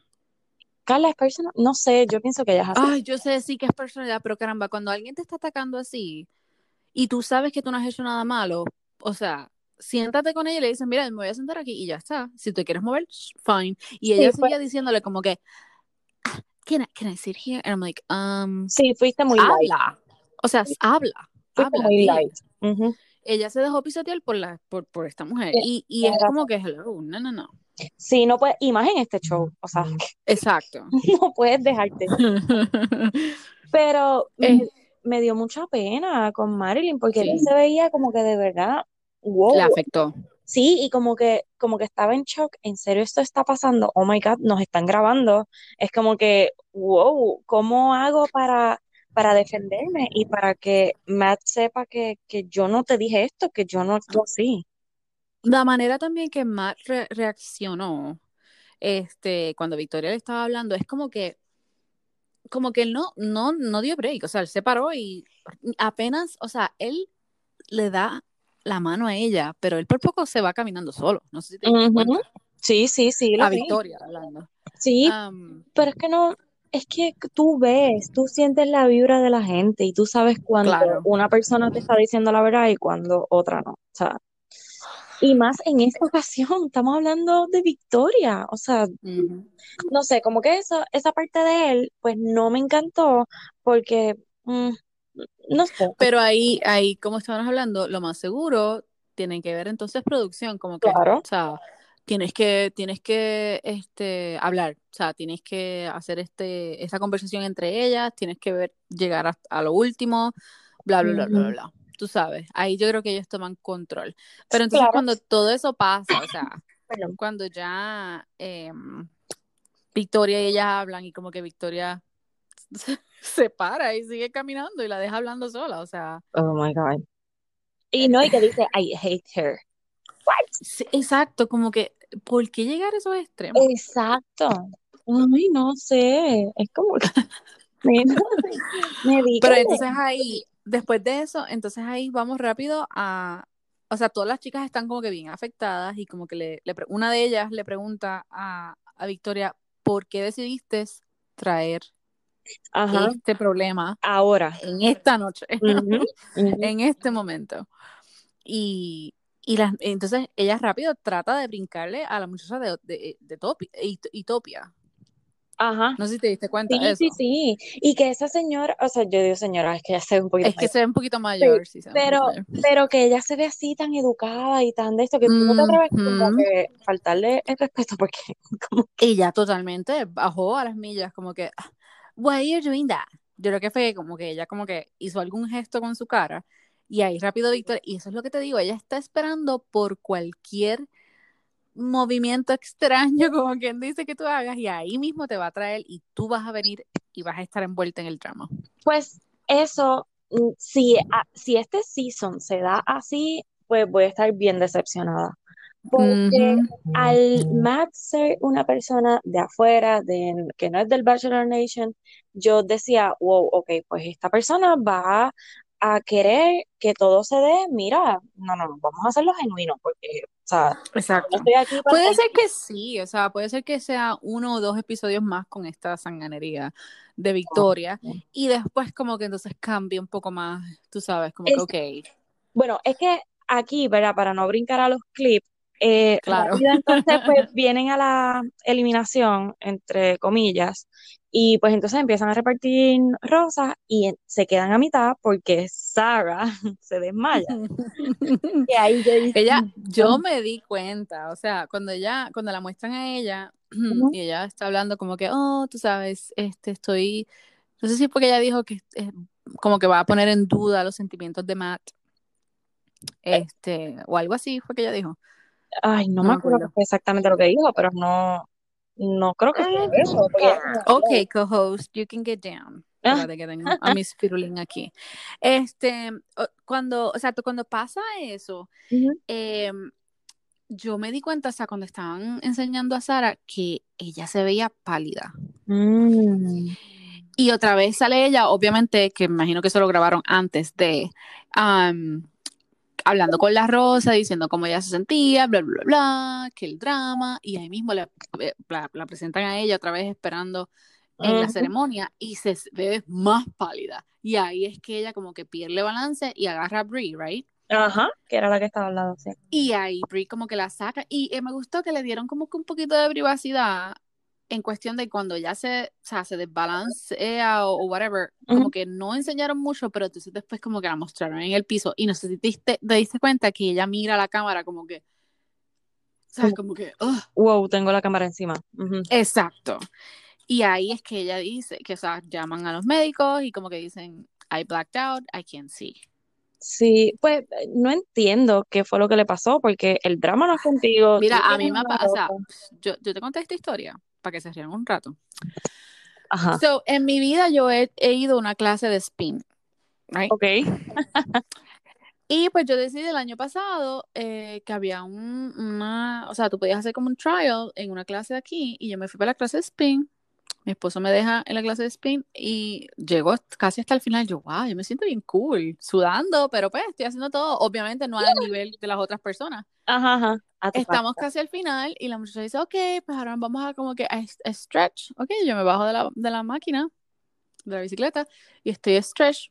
Carla es personal, no sé, yo pienso que ella es así. Ay, yo sé, sí que es personalidad, pero caramba, cuando alguien te está atacando así y tú sabes que tú no has hecho nada malo, o sea, siéntate con ella y le dices, mira, me voy a sentar aquí y ya está. Si te quieres mover, fine. Y ella Sí, fue- seguía diciéndole como que, "Ah, can I, can I sit here? And I'm like, um, Sí, fuiste muy light. habla. O sea, habla. Fuiste Habla, muy light. Ella se dejó pisotear por, la, por, por esta mujer. Sí, Y, es como que, hello, no, no, no. Sí, no puedes, y más en este show, o sea, Exacto. <laughs> no puedes dejarte. <laughs> Pero me, Eh. me dio mucha pena con Marilyn porque ella Sí. se veía como que de verdad, wow. Le afectó. Sí, y como que, como que estaba en shock, ¿en serio esto está pasando? Oh my God, nos están grabando. Es como que, wow, ¿cómo hago para, para defenderme y para que Matt sepa que, que yo no te dije esto, que yo no actúo así? La manera también que Matt re- reaccionó este, cuando Victoria le estaba hablando es como que, como que él no, no, no dio break, o sea, él se paró y apenas, o sea, él le da la mano a ella, pero él por poco se va caminando solo, no sé si te Ujú. cuenta, Sí, sí, sí, lo a vi. Victoria hablando. Sí, Am, pero es que no, es que tú ves, tú sientes la vibra de la gente y tú sabes cuando claro, una persona te está diciendo la verdad y cuando otra no. O sea, y más en esta ocasión, estamos hablando de Victoria. O sea, ujú. no sé, como que eso, esa parte de él, pues no me encantó porque, mm, no sé, <laughs> Pero ahí, ahí, como estábamos hablando, lo más seguro tiene que ver entonces producción, como que, claro. o sea, tienes que, tienes que, este, hablar, o sea, tienes que hacer este, esta conversación entre ellas, tienes que ver, llegar a, a lo último, bla, bla, bla, bla, bla, bla. Tú sabes, ahí yo creo que ellos toman control. Pero entonces Claro, cuando todo eso pasa, o sea, <clears throat> perdón. cuando ya em, Victoria y ella hablan y como que Victoria <laughs> se para y sigue caminando y la deja hablando sola, o sea, Oh my God. Y no, y que dice, I hate her. What? sí, exacto, como que, ¿por qué llegar a esos extremos? Exacto. Ay, no sé, es como que <laughs> me, me Pero entonces ahí, después de eso, entonces ahí vamos rápido a, o sea, todas las chicas están como que bien afectadas y como que le, le una de ellas le pregunta a, a Victoria, ¿por qué decidiste traer Ajá, este problema ahora. en esta noche, <laughs> Ujú, ujú. en este momento? Y, y las- entonces ella rápido trata de brincarle a la muchacha de, de, de Topi- It- Itopia. Ajá. No sé si te diste cuenta de Sí, eso. sí, sí. Y que esa señora, o sea, yo digo señora, es que ya se ve un poquito Es que mayor. se ve un poquito mayor, sí, Pero, mayor. pero que ella se ve así tan educada y tan de esto, que tú no te atreves como Ujú. que faltarle el respeto porque <laughs> como Ella totalmente bajó a las millas, como que, "Ah, why are you doing that? Yo creo que fue como que ella como que hizo algún gesto con su cara y ahí rápido Victoria, y eso es lo que te digo, ella está esperando por cualquier movimiento extraño, <laughs> como quien dice que tú hagas, y ahí mismo te va a traer y tú vas a venir y vas a estar envuelta en el drama. Pues eso, mm, si, a- si este season se da así, pues voy a estar bien decepcionada. Porque al Matt ser una persona de afuera, de, que no es del Bachelor Nation, yo decía, wow, ok, pues esta persona va a querer que todo se dé, mira, no, no, vamos a hacerlo genuino, porque, o sea, no Exacto. estoy aquí para Puede ser que sí, o sea, puede ser que sea uno o dos episodios más con esta sanganería de Victoria y después como que entonces cambie un poco más, tú sabes, como que ok, Bueno, es que aquí, ¿verdad? Para no brincar a los clips, eh, Claro. rápido entonces <laughs> pues vienen a la eliminación, entre comillas, y pues entonces empiezan a repartir rosas y se quedan a mitad porque Sarah <laughs> se desmaya. <laughs> Y ahí yo dije, ella, yo me di cuenta, o sea, cuando ella, cuando la muestran a ella <clears throat> y ella está hablando como que, oh, tú sabes, este, estoy, No sé si fue que ella dijo que eh, como que va a poner en duda los sentimientos de Matt. Este, o algo así fue que ella dijo. Ay, no, No me acuerdo exactamente lo que dijo, pero no, no creo que eso. ella como que, Ok, co-host, you can get down. Ah. Espérate que tengo a Miss Pirulín aquí. Este, cuando, o sea, cuando pasa eso, eh, yo me di cuenta, o sea, cuando estaban enseñando a Sara, que ella se veía pálida. Mm. Y otra vez sale ella, obviamente, que me imagino que eso lo grabaron antes de, hablando con la Rosa, diciendo cómo ella se sentía, bla, bla, bla, que el drama, y ahí mismo la, la- la presentan a ella otra vez esperando en la Ujú. ceremonia y se ve más pálida. Y ahí es que ella como que pierde balance y agarra a Brie, right? Ajá, que era la que estaba al lado, sí. Y ahí Brie como que la saca. Y eh, me gustó que le dieron como que un poquito de privacidad en cuestión de cuando ya se, o sea, se desbalancea o, o whatever, como Ujú. que no enseñaron mucho, pero entonces después como que la mostraron en el piso. Y no sé si te diste, te diste cuenta que ella mira a la cámara como que, ¿sabes? Como que, "Ugh". Wow, tengo la cámara encima. Ujú. Exacto. Y ahí es que ella dice que, o sea, llaman a los médicos y como que dicen, I blacked out, I can't see. Sí, pues no entiendo qué fue lo que le pasó, porque el drama no es contigo. Mira, a mí me pasa, o sea, yo, yo te conté esta historia para que se rieran un rato. Ajá, So, en mi vida yo he, he ido a una clase de spin, right? ok. <laughs> Y pues yo decidí el año pasado eh, que había un, una, o sea, tú podías hacer como un trial en una clase de aquí y yo me fui para la clase de spin. Mi esposo me deja en la clase de spin y llego casi hasta el final. Yo, wow, yo me siento bien cool, sudando, pero pues estoy haciendo todo, obviamente no al nivel de las otras personas. Ajá, ajá. Estamos casi al final y la muchacha dice, ok, pues ahora vamos a como que a, a stretch. Ok, yo me bajo de la, de la máquina, de la bicicleta y estoy a stretch.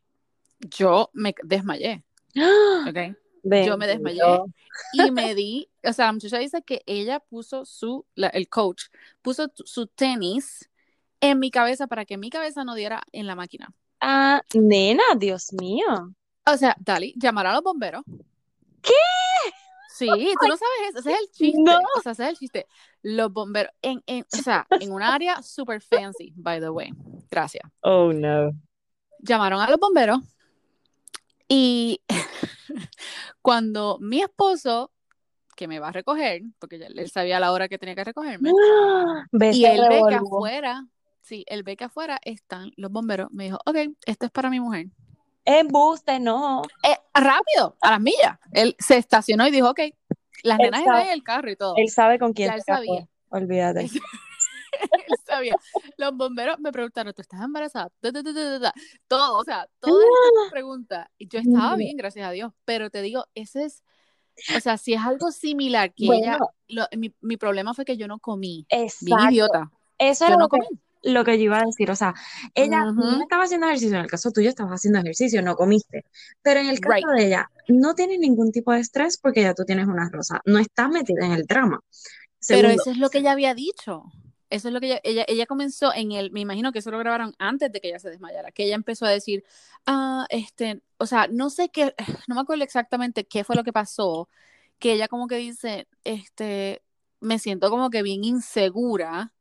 Yo me desmayé, ¡Ah! ok. Yo me desmayé Bendito. y me <laughs> di, o sea, la muchacha dice que ella puso su, la- el coach, puso su tenis en mi cabeza para que mi cabeza no diera en la máquina. Ah, nena, Dios mío. O sea, Dali, llamar a los bomberos. ¿Qué? Sí, tú no sabes eso, ese es el chiste. No. O sea, ese es el chiste. Los bomberos, en, en, o sea, en un área super fancy, by the way. Gracias. Oh, no. Llamaron a los bomberos y <laughs> cuando mi esposo, que me va a recoger, porque ya él sabía la hora que tenía que recogerme, <gasps> y él ve que afuera, sí, él ve que afuera están los bomberos, me dijo, ok, esto es para mi mujer. Embuste, no. Eh, rápido, a las millas. Él se estacionó y dijo, ok, las Él nenas en el carro y todo. Él sabe con quién Ya él sabía. Olvídate. <laughs> Él sabía. Los bomberos me preguntaron, ¿tú estás embarazada? Todo, o sea, todas estas preguntas. Y yo estaba bien, gracias a Dios. Pero te digo, ese es, o sea, si es algo similar que ella, lo- mi, mi problema fue que yo no comí. Bien exacto. idiota. Eso Yo no que, comí. Lo que yo iba a decir. O sea, ella no Ujú. estaba haciendo ejercicio. En el caso tuyo, estabas haciendo ejercicio, no comiste. Pero en el caso Right. de ella, no tienes ningún tipo de estrés porque ya tú tienes una rosa. No estás metida en el drama. Pero Segundo, eso es lo que ella había dicho. Eso es lo que ella, ella, ella comenzó en el, me imagino que eso lo grabaron antes de que ella se desmayara, que ella empezó a decir, ah, este, o sea, no sé qué, <sighs> no me acuerdo exactamente qué fue lo que pasó, que ella como que dice, este, me siento como que bien insegura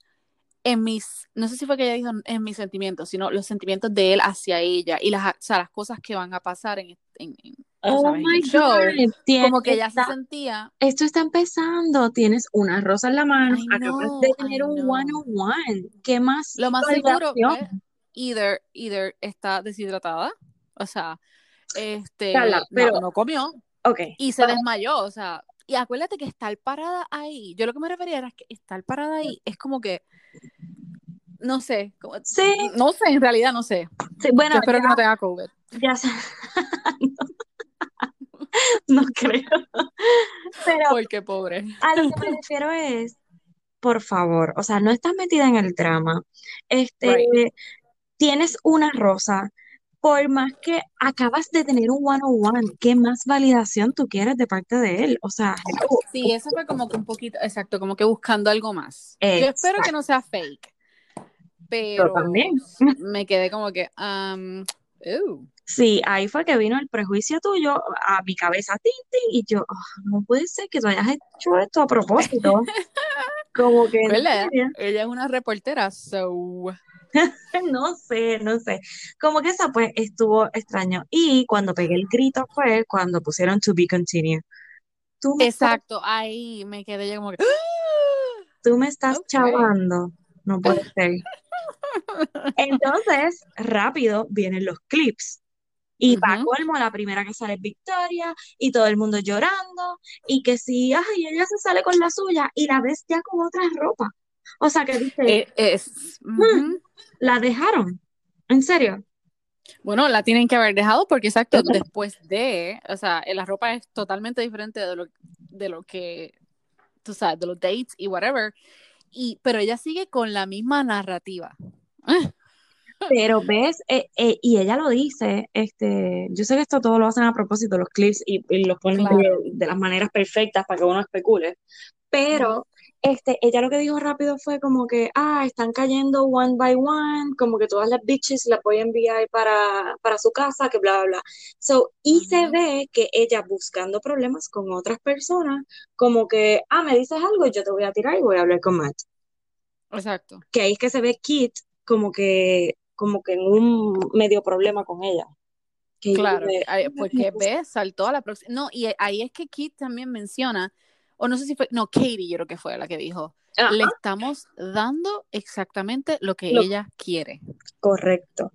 en mis, no sé si fue que ella dijo en mis sentimientos, sino los sentimientos de él hacia ella y las, o sea, las cosas que van a pasar en, en, en, oh sabes, my God, como que ella se sentía, esto está empezando. Tienes una rosa en la mano, I acabas know, de tener un know. one-on-one. ¿Qué más Lo más seguro, pues, either, either está deshidratada, o sea, este, Carla, no, pero, no comió ok, y se desmayó, o sea, y acuérdate que estar parada ahí, yo lo que me refería era que estar parada ahí es como que, no sé, como- sí, no sé, en realidad no sé. sí, bueno, Yo espero ya, que no tenga COVID. ya sé. No, <laughs> no creo. Pero Porque pobre. a lo que me refiero es, por favor, o sea, no estás metida en el drama. Este, Right. tienes una rosa, por más que acabas de tener un one-on-one, ¿qué más validación tú quieres de parte de él? O sea. Sí, eso fue como que un poquito, exacto, como que buscando algo más. Yo espero que no sea fake, Yo pero también. <laughs> me quedé como que, um, ew. Sí, ahí fue que vino el prejuicio tuyo a mi cabeza, tin, tin, y yo, "Ah, no puede ser que tú hayas hecho esto a propósito. <laughs> Como que. Ella es una reportera, so <laughs> No sé, no sé. Como que esa pues estuvo extraño. Y cuando pegué el grito fue cuando pusieron To Be Continued. Tú me estás, Exacto, ahí me quedé yo como que, tú me <gasps> estás ok. chavando. No puede <laughs> ser. Entonces, rápido vienen los clips. Y para Ujú. colmo, la primera que sale es Victoria y todo el mundo llorando y que si, ay, ella se sale con la suya y la ves ya con otra ropa. O sea, que dice, Eh, es, "Hmm, ujú. la dejaron. ¿En serio? Bueno, la tienen que haber dejado porque exacto, después de, o sea, la ropa es totalmente diferente de lo, de lo que, tú sabes, de los dates y whatever. Y, pero ella sigue con la misma narrativa. Pero ves, Eh, eh, y ella lo dice, este, yo sé que esto todo lo hacen a propósito, los clips, y, y los ponen de, Claro. de las maneras perfectas para que uno especule. Pero. Este, ella lo que dijo rápido fue como que, ah, están cayendo one by one, como que todas las bitches las voy a enviar para, para su casa, que bla, bla, bla. So, y se ve que ella buscando problemas con otras personas, como que, ah, me dices algo y yo te voy a tirar y voy a hablar con Matt. Exacto. Que ahí es que se ve Kit como que, como que en un medio problema con ella. Que Claro, dice, ay, "Ah, me porque gusta". ves, saltó a la próxima. No, y ahí es que Kit también menciona, o no sé si fue, no, Katie yo creo que fue la que dijo, Ajá, le estamos dando exactamente lo que lo ella quiere. correcto.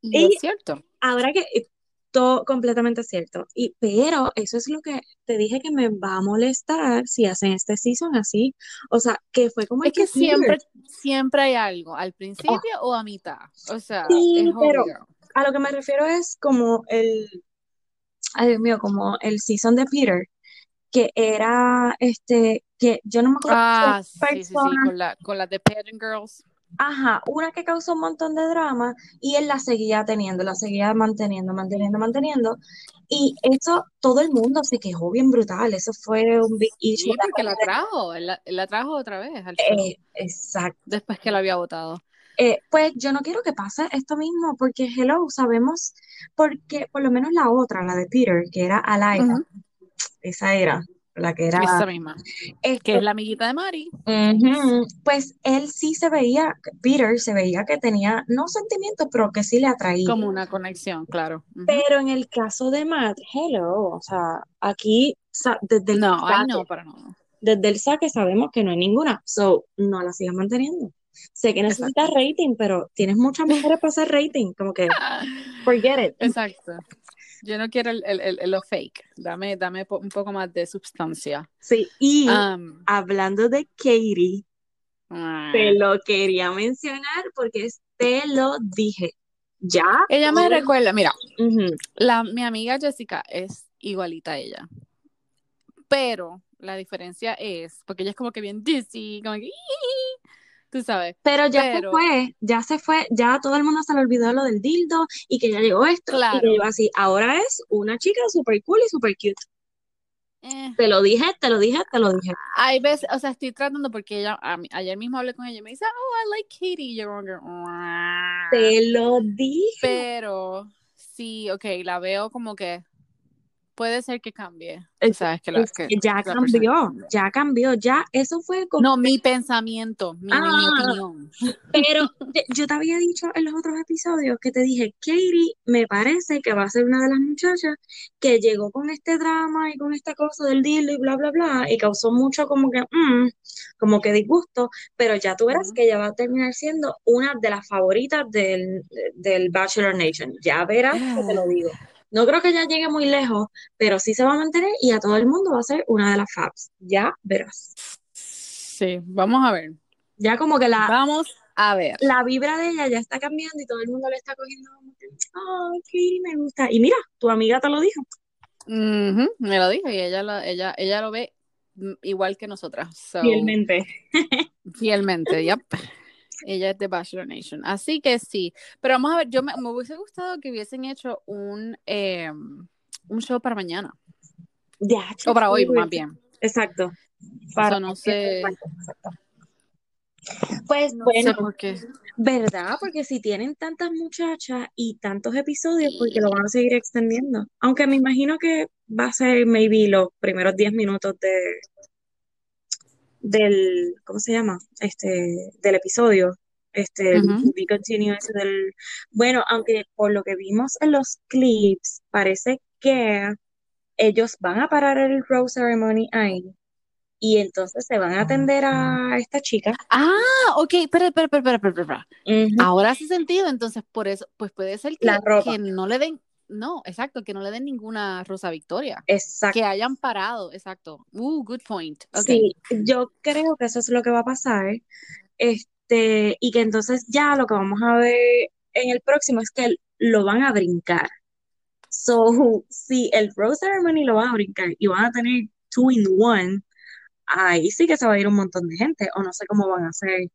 Y Y es cierto. Ahora que eh, todo completamente cierto. Y, pero eso es lo que te dije que me va a molestar si hacen este season así. O sea, que fue como Es que que siempre, siempre hay algo, al Oh, principio o a mitad. O sea, sí, pero obvio. a lo que me refiero es como el, ay Dios mío, como el season de Peter, que era este, que yo no me acuerdo Ah, sí, sí, sí, persona, con la, con las de Pageant Girls. ajá, una que causó un montón de drama y él la seguía teniendo, la seguía manteniendo, manteniendo, manteniendo. Y eso, todo el mundo se quejó bien brutal. Eso fue un big issue. Sí, porque la trajo, la, la trajo otra vez al Eh, exacto. después que la había votado. Eh, pues yo no quiero que pase esto mismo, porque hello, sabemos, porque por lo menos la otra, la de Peter, que era Alaira, Ujú. Esa era la que era, Esa misma, que este, es la amiguita de Mari. pues él sí se veía, Peter se veía que tenía, no sentimientos, pero que sí le atraía. Como una conexión, claro. Pero en el caso de Matt, hello, o sea, aquí desde el No, saque, no, para no. desde el saque sabemos que no hay ninguna, so no la sigas manteniendo. Sé que necesitas Exacto. rating, pero tienes muchas mujeres para hacer rating, como que <laughs> forget it. Exacto. Yo no quiero el, el, el- lo fake. Dame, dame po- un poco más de sustancia. Sí, y Um, hablando de Katie, ah. te lo quería mencionar porque te lo dije. Ya. Ella me recuerda, mira, Ujú. la, mi amiga Jessica es igualita a ella. Pero la diferencia es, porque ella es como que bien dizzy, como que tú sabes. Pero ya Pero, se fue, ya se fue, ya todo el mundo se le olvidó lo del dildo y que ya llegó esto y que claro, llegó así. Ahora es una chica super cool y super cute. eh, Te lo dije, te lo dije, te lo dije. hay veces, o sea, estoy tratando porque ella, a ayer mismo hablé con ella y me dice, oh, I like Katie. Y yo "Ah". Te lo dije. Pero sí, ok, la veo como que puede ser que cambie. Tú Es- sabes que la, es que que ya persona cambió, ya cambió, ya. Eso fue como No, mi pensamiento, mi, Ah, opinión. Pero yo te había dicho en los otros episodios que te dije, Katie me parece que va a ser una de las muchachas que llegó con este drama y con esta cosa del deal y bla, bla, bla, y causó mucho como que, mm, como que disgusto, pero ya tú verás que ella va a terminar siendo una de las favoritas del, del Bachelor Nation. Ya verás que te lo digo. No creo que ella llegue muy lejos, pero sí se va a mantener y a todo el mundo va a ser una de las faves. Ya verás. Sí, vamos a ver. Ya como que la, Vamos a ver. la vibra de ella ya está cambiando y todo el mundo le está cogiendo ay, Katie me gusta. Y mira, tu amiga te lo dijo. Me lo dijo y ella lo, ella, ella lo ve igual que nosotras. So, Fielmente. <laughs> fielmente, yep. Ella es de Bachelor Nation. Así que sí. Pero vamos a ver, yo me, me hubiese gustado que hubiesen hecho un, eh, un show para mañana. Ya, O para hoy, más bien. Exacto. Para no sé, Exacto. Pues no bueno, sé por qué. ¿verdad? Porque si tienen tantas muchachas y tantos episodios, porque lo van a seguir extendiendo. Aunque me imagino que va a ser maybe los primeros 10 minutos de del, ¿cómo se llama? Este, del episodio. Este, continue ese del, bueno, aunque por lo que vimos en los clips, parece que ellos van a parar el Rose Ceremony ahí y entonces se van a atender a esta chica. Ah, ok, espera, espera, espera, espera, espera, Ahora hace sentido, entonces por eso, pues puede ser que, La ropa. que no le den, no, exacto, que no le den ninguna Rosa Victoria. Exacto. Que hayan parado, exacto. Uh, good point. Sí, yo creo que eso es lo que va a pasar. Este, y que entonces ya lo que vamos a ver en el próximo es que lo van a brincar. So, <laughs> si el Rose Ceremony lo van a brincar y van a tener two in one, ahí sí que se va a ir un montón de gente, o no sé cómo van a hacer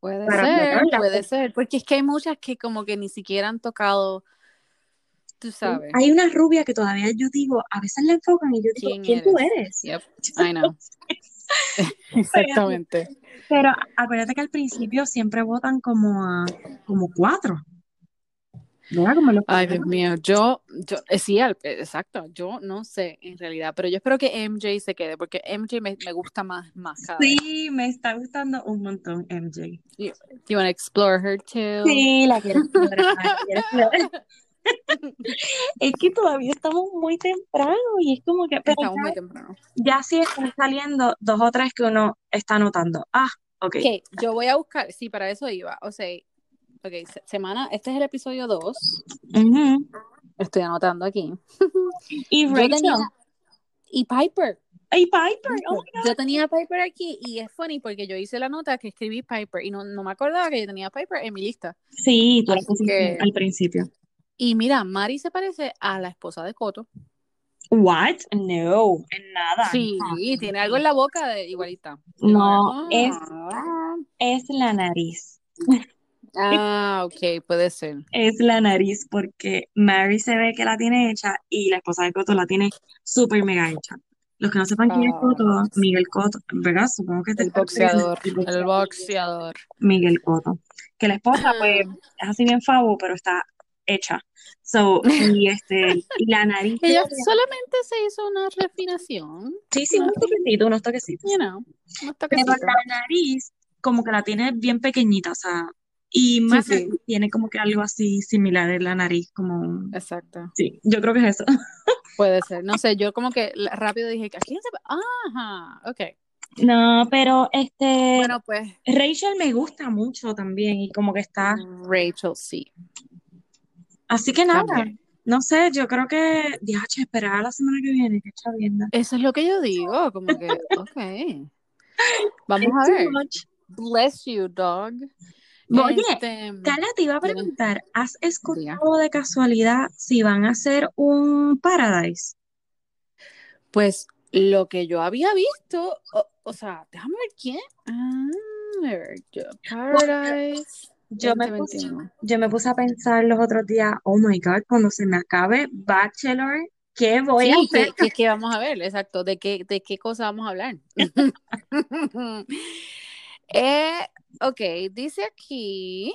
Puede ser, puede ser, porque es que hay muchas que como que ni siquiera han tocado, tú sabes, Hay una rubia que todavía yo digo, a veces la enfocan y yo digo, quién ¿quién tú eres. Yep, I know. <laughs> Exactamente. Pero acuérdate que al principio siempre votan como a como cuatro. Como los Ay, Dios mío, yo, yo, eh, sí, al- eh, exacto, yo no sé en realidad, pero yo espero que MJ se quede, porque MJ me, me gusta más, más cada vez. Sí, me está gustando un montón MJ. You, you want to explore her too? Sí, la quiero explorar. <laughs> <laughs> Es que todavía estamos muy temprano y es como que, pero Estamos ya, muy temprano. ya sí están saliendo dos o tres que uno está notando. Ah, ok. Ok, yo voy a buscar, sí, para eso iba, o sea, ok, se- semana, este es el episodio 2, Ujú. estoy anotando aquí. <laughs> Y Rachel. tenía, y Piper, Ay, Piper. Oh my yo tenía Piper aquí y es funny porque yo hice la nota que escribí Piper y no, no me acordaba que yo tenía Piper en mi lista. Sí, tú la que- al principio. Y mira, Mari se parece a la esposa de Coto. What? No, en nada. Sí, tiene algo en la boca de igualita. No, es, Ah, es la nariz. Ah, ok, puede ser. Es la nariz porque Mary se ve que la tiene hecha y la esposa de Coto la tiene súper mega hecha. Los que no sepan quién es Ah. Coto, Miguel Coto, ¿verdad? Supongo que te El está refiriendo- boxeador, el el boxeador. Miguel Coto. Que la esposa, pues, es así bien favo, pero está hecha. So, y este, y la nariz. <laughs> Ella solamente se hizo una refinación, Sí, sí, unos toquecitos, unos toquecitos. you know, unos Pero toquecitos. la nariz, como que la tiene bien pequeñita, o sea, y más sí. tiene como que algo así similar en la nariz, como. Exacto, Sí, yo creo que es eso. <laughs> puede ser. No sé, yo como que rápido dije, ¿a quién se Ajá, ok. No, pero este. Bueno, pues Rachel me gusta mucho también y como que está. Rachel sí. Así que nada, También. no sé, yo creo que, diache, esperar a la semana que viene, que chavienda. Eso es lo que yo digo, como que, ok. <laughs> Vamos a It's ver. Bless you, dog. Oye, Este, Carla, te iba a preguntar, ¿has escuchado de casualidad si van a hacer un Paradise? Pues lo que yo había visto, o, o sea, déjame ver quién. Ah, a ver, yo, Paradise. Yo me puse, 2021. yo me puse a pensar los otros días, oh my God, cuando se me acabe Bachelor, ¿qué voy a hacer? ¿qué, qué, qué vamos a ver? Exacto, ¿de qué, de qué cosa vamos a hablar? <laughs> eh, ok, dice aquí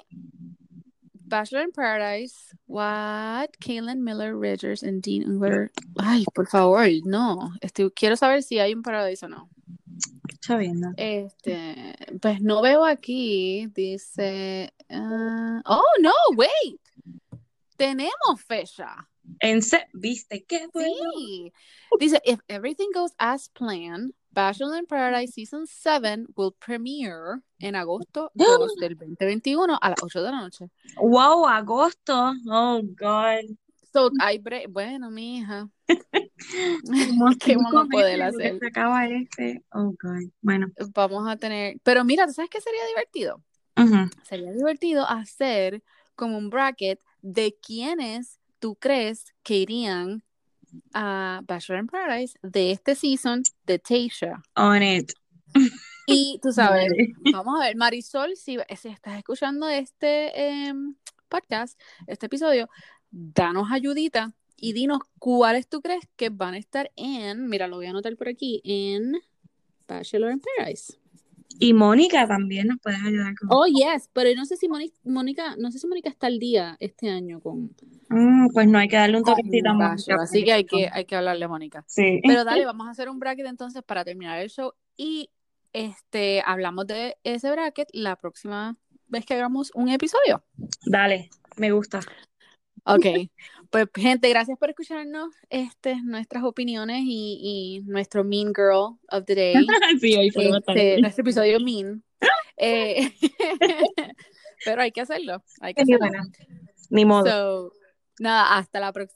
Bachelor in Paradise, what? Kaylin Miller, Ridgers, and Dean Ungler. Ay, por favor, no. Estoy, quiero saber si hay un Paradise o no. Chavienda. Este, pues no veo aquí, dice, ah, oh no, wait, tenemos fecha. En se- ¿viste qué bueno? Sí. Dice, if everything goes as planned, Bachelor in Paradise Season 7 will premiere en agosto <gasps> 2 del 2021 a las 8 de la noche. Wow, agosto. Oh God. So, hay bre- bueno, mi hija, Como ¿qué vamos a poder hacer? se acaba este. Oh God. Bueno. Vamos a tener, pero mira, ¿tú sabes qué sería divertido? Sería divertido hacer como un bracket de quiénes tú crees que irían a Bachelor in Paradise de este season de Tasha. On it. Y tú <laughs> sabes, vamos a ver, Marisol, si, si estás escuchando este em, podcast, este episodio, danos ayudita y dinos cuáles tú crees que van a estar en, mira, lo voy a anotar por aquí, en Bachelor in Paradise. Y Mónica también nos puedes ayudar con. Oh, yes, pero no sé si Mónica, no sé si Mónica está al día este año con, Mm, pues no hay que darle un toquecito a Mónica. Así que hay que, hay que hablarle a Mónica. Sí. Pero dale, vamos a hacer un bracket entonces para terminar el show y este hablamos de ese bracket la próxima vez que hagamos un episodio. Dale, me gusta. Ok, pues gente, gracias por escucharnos este, nuestras opiniones y, y nuestro Mean Girl of the Day. <laughs> sí, hoy fue Este, nuestro episodio Mean. Eh, <laughs> pero hay que hacerlo. Hay que hacerlo. Ni modo. So, nada, hasta la próxima.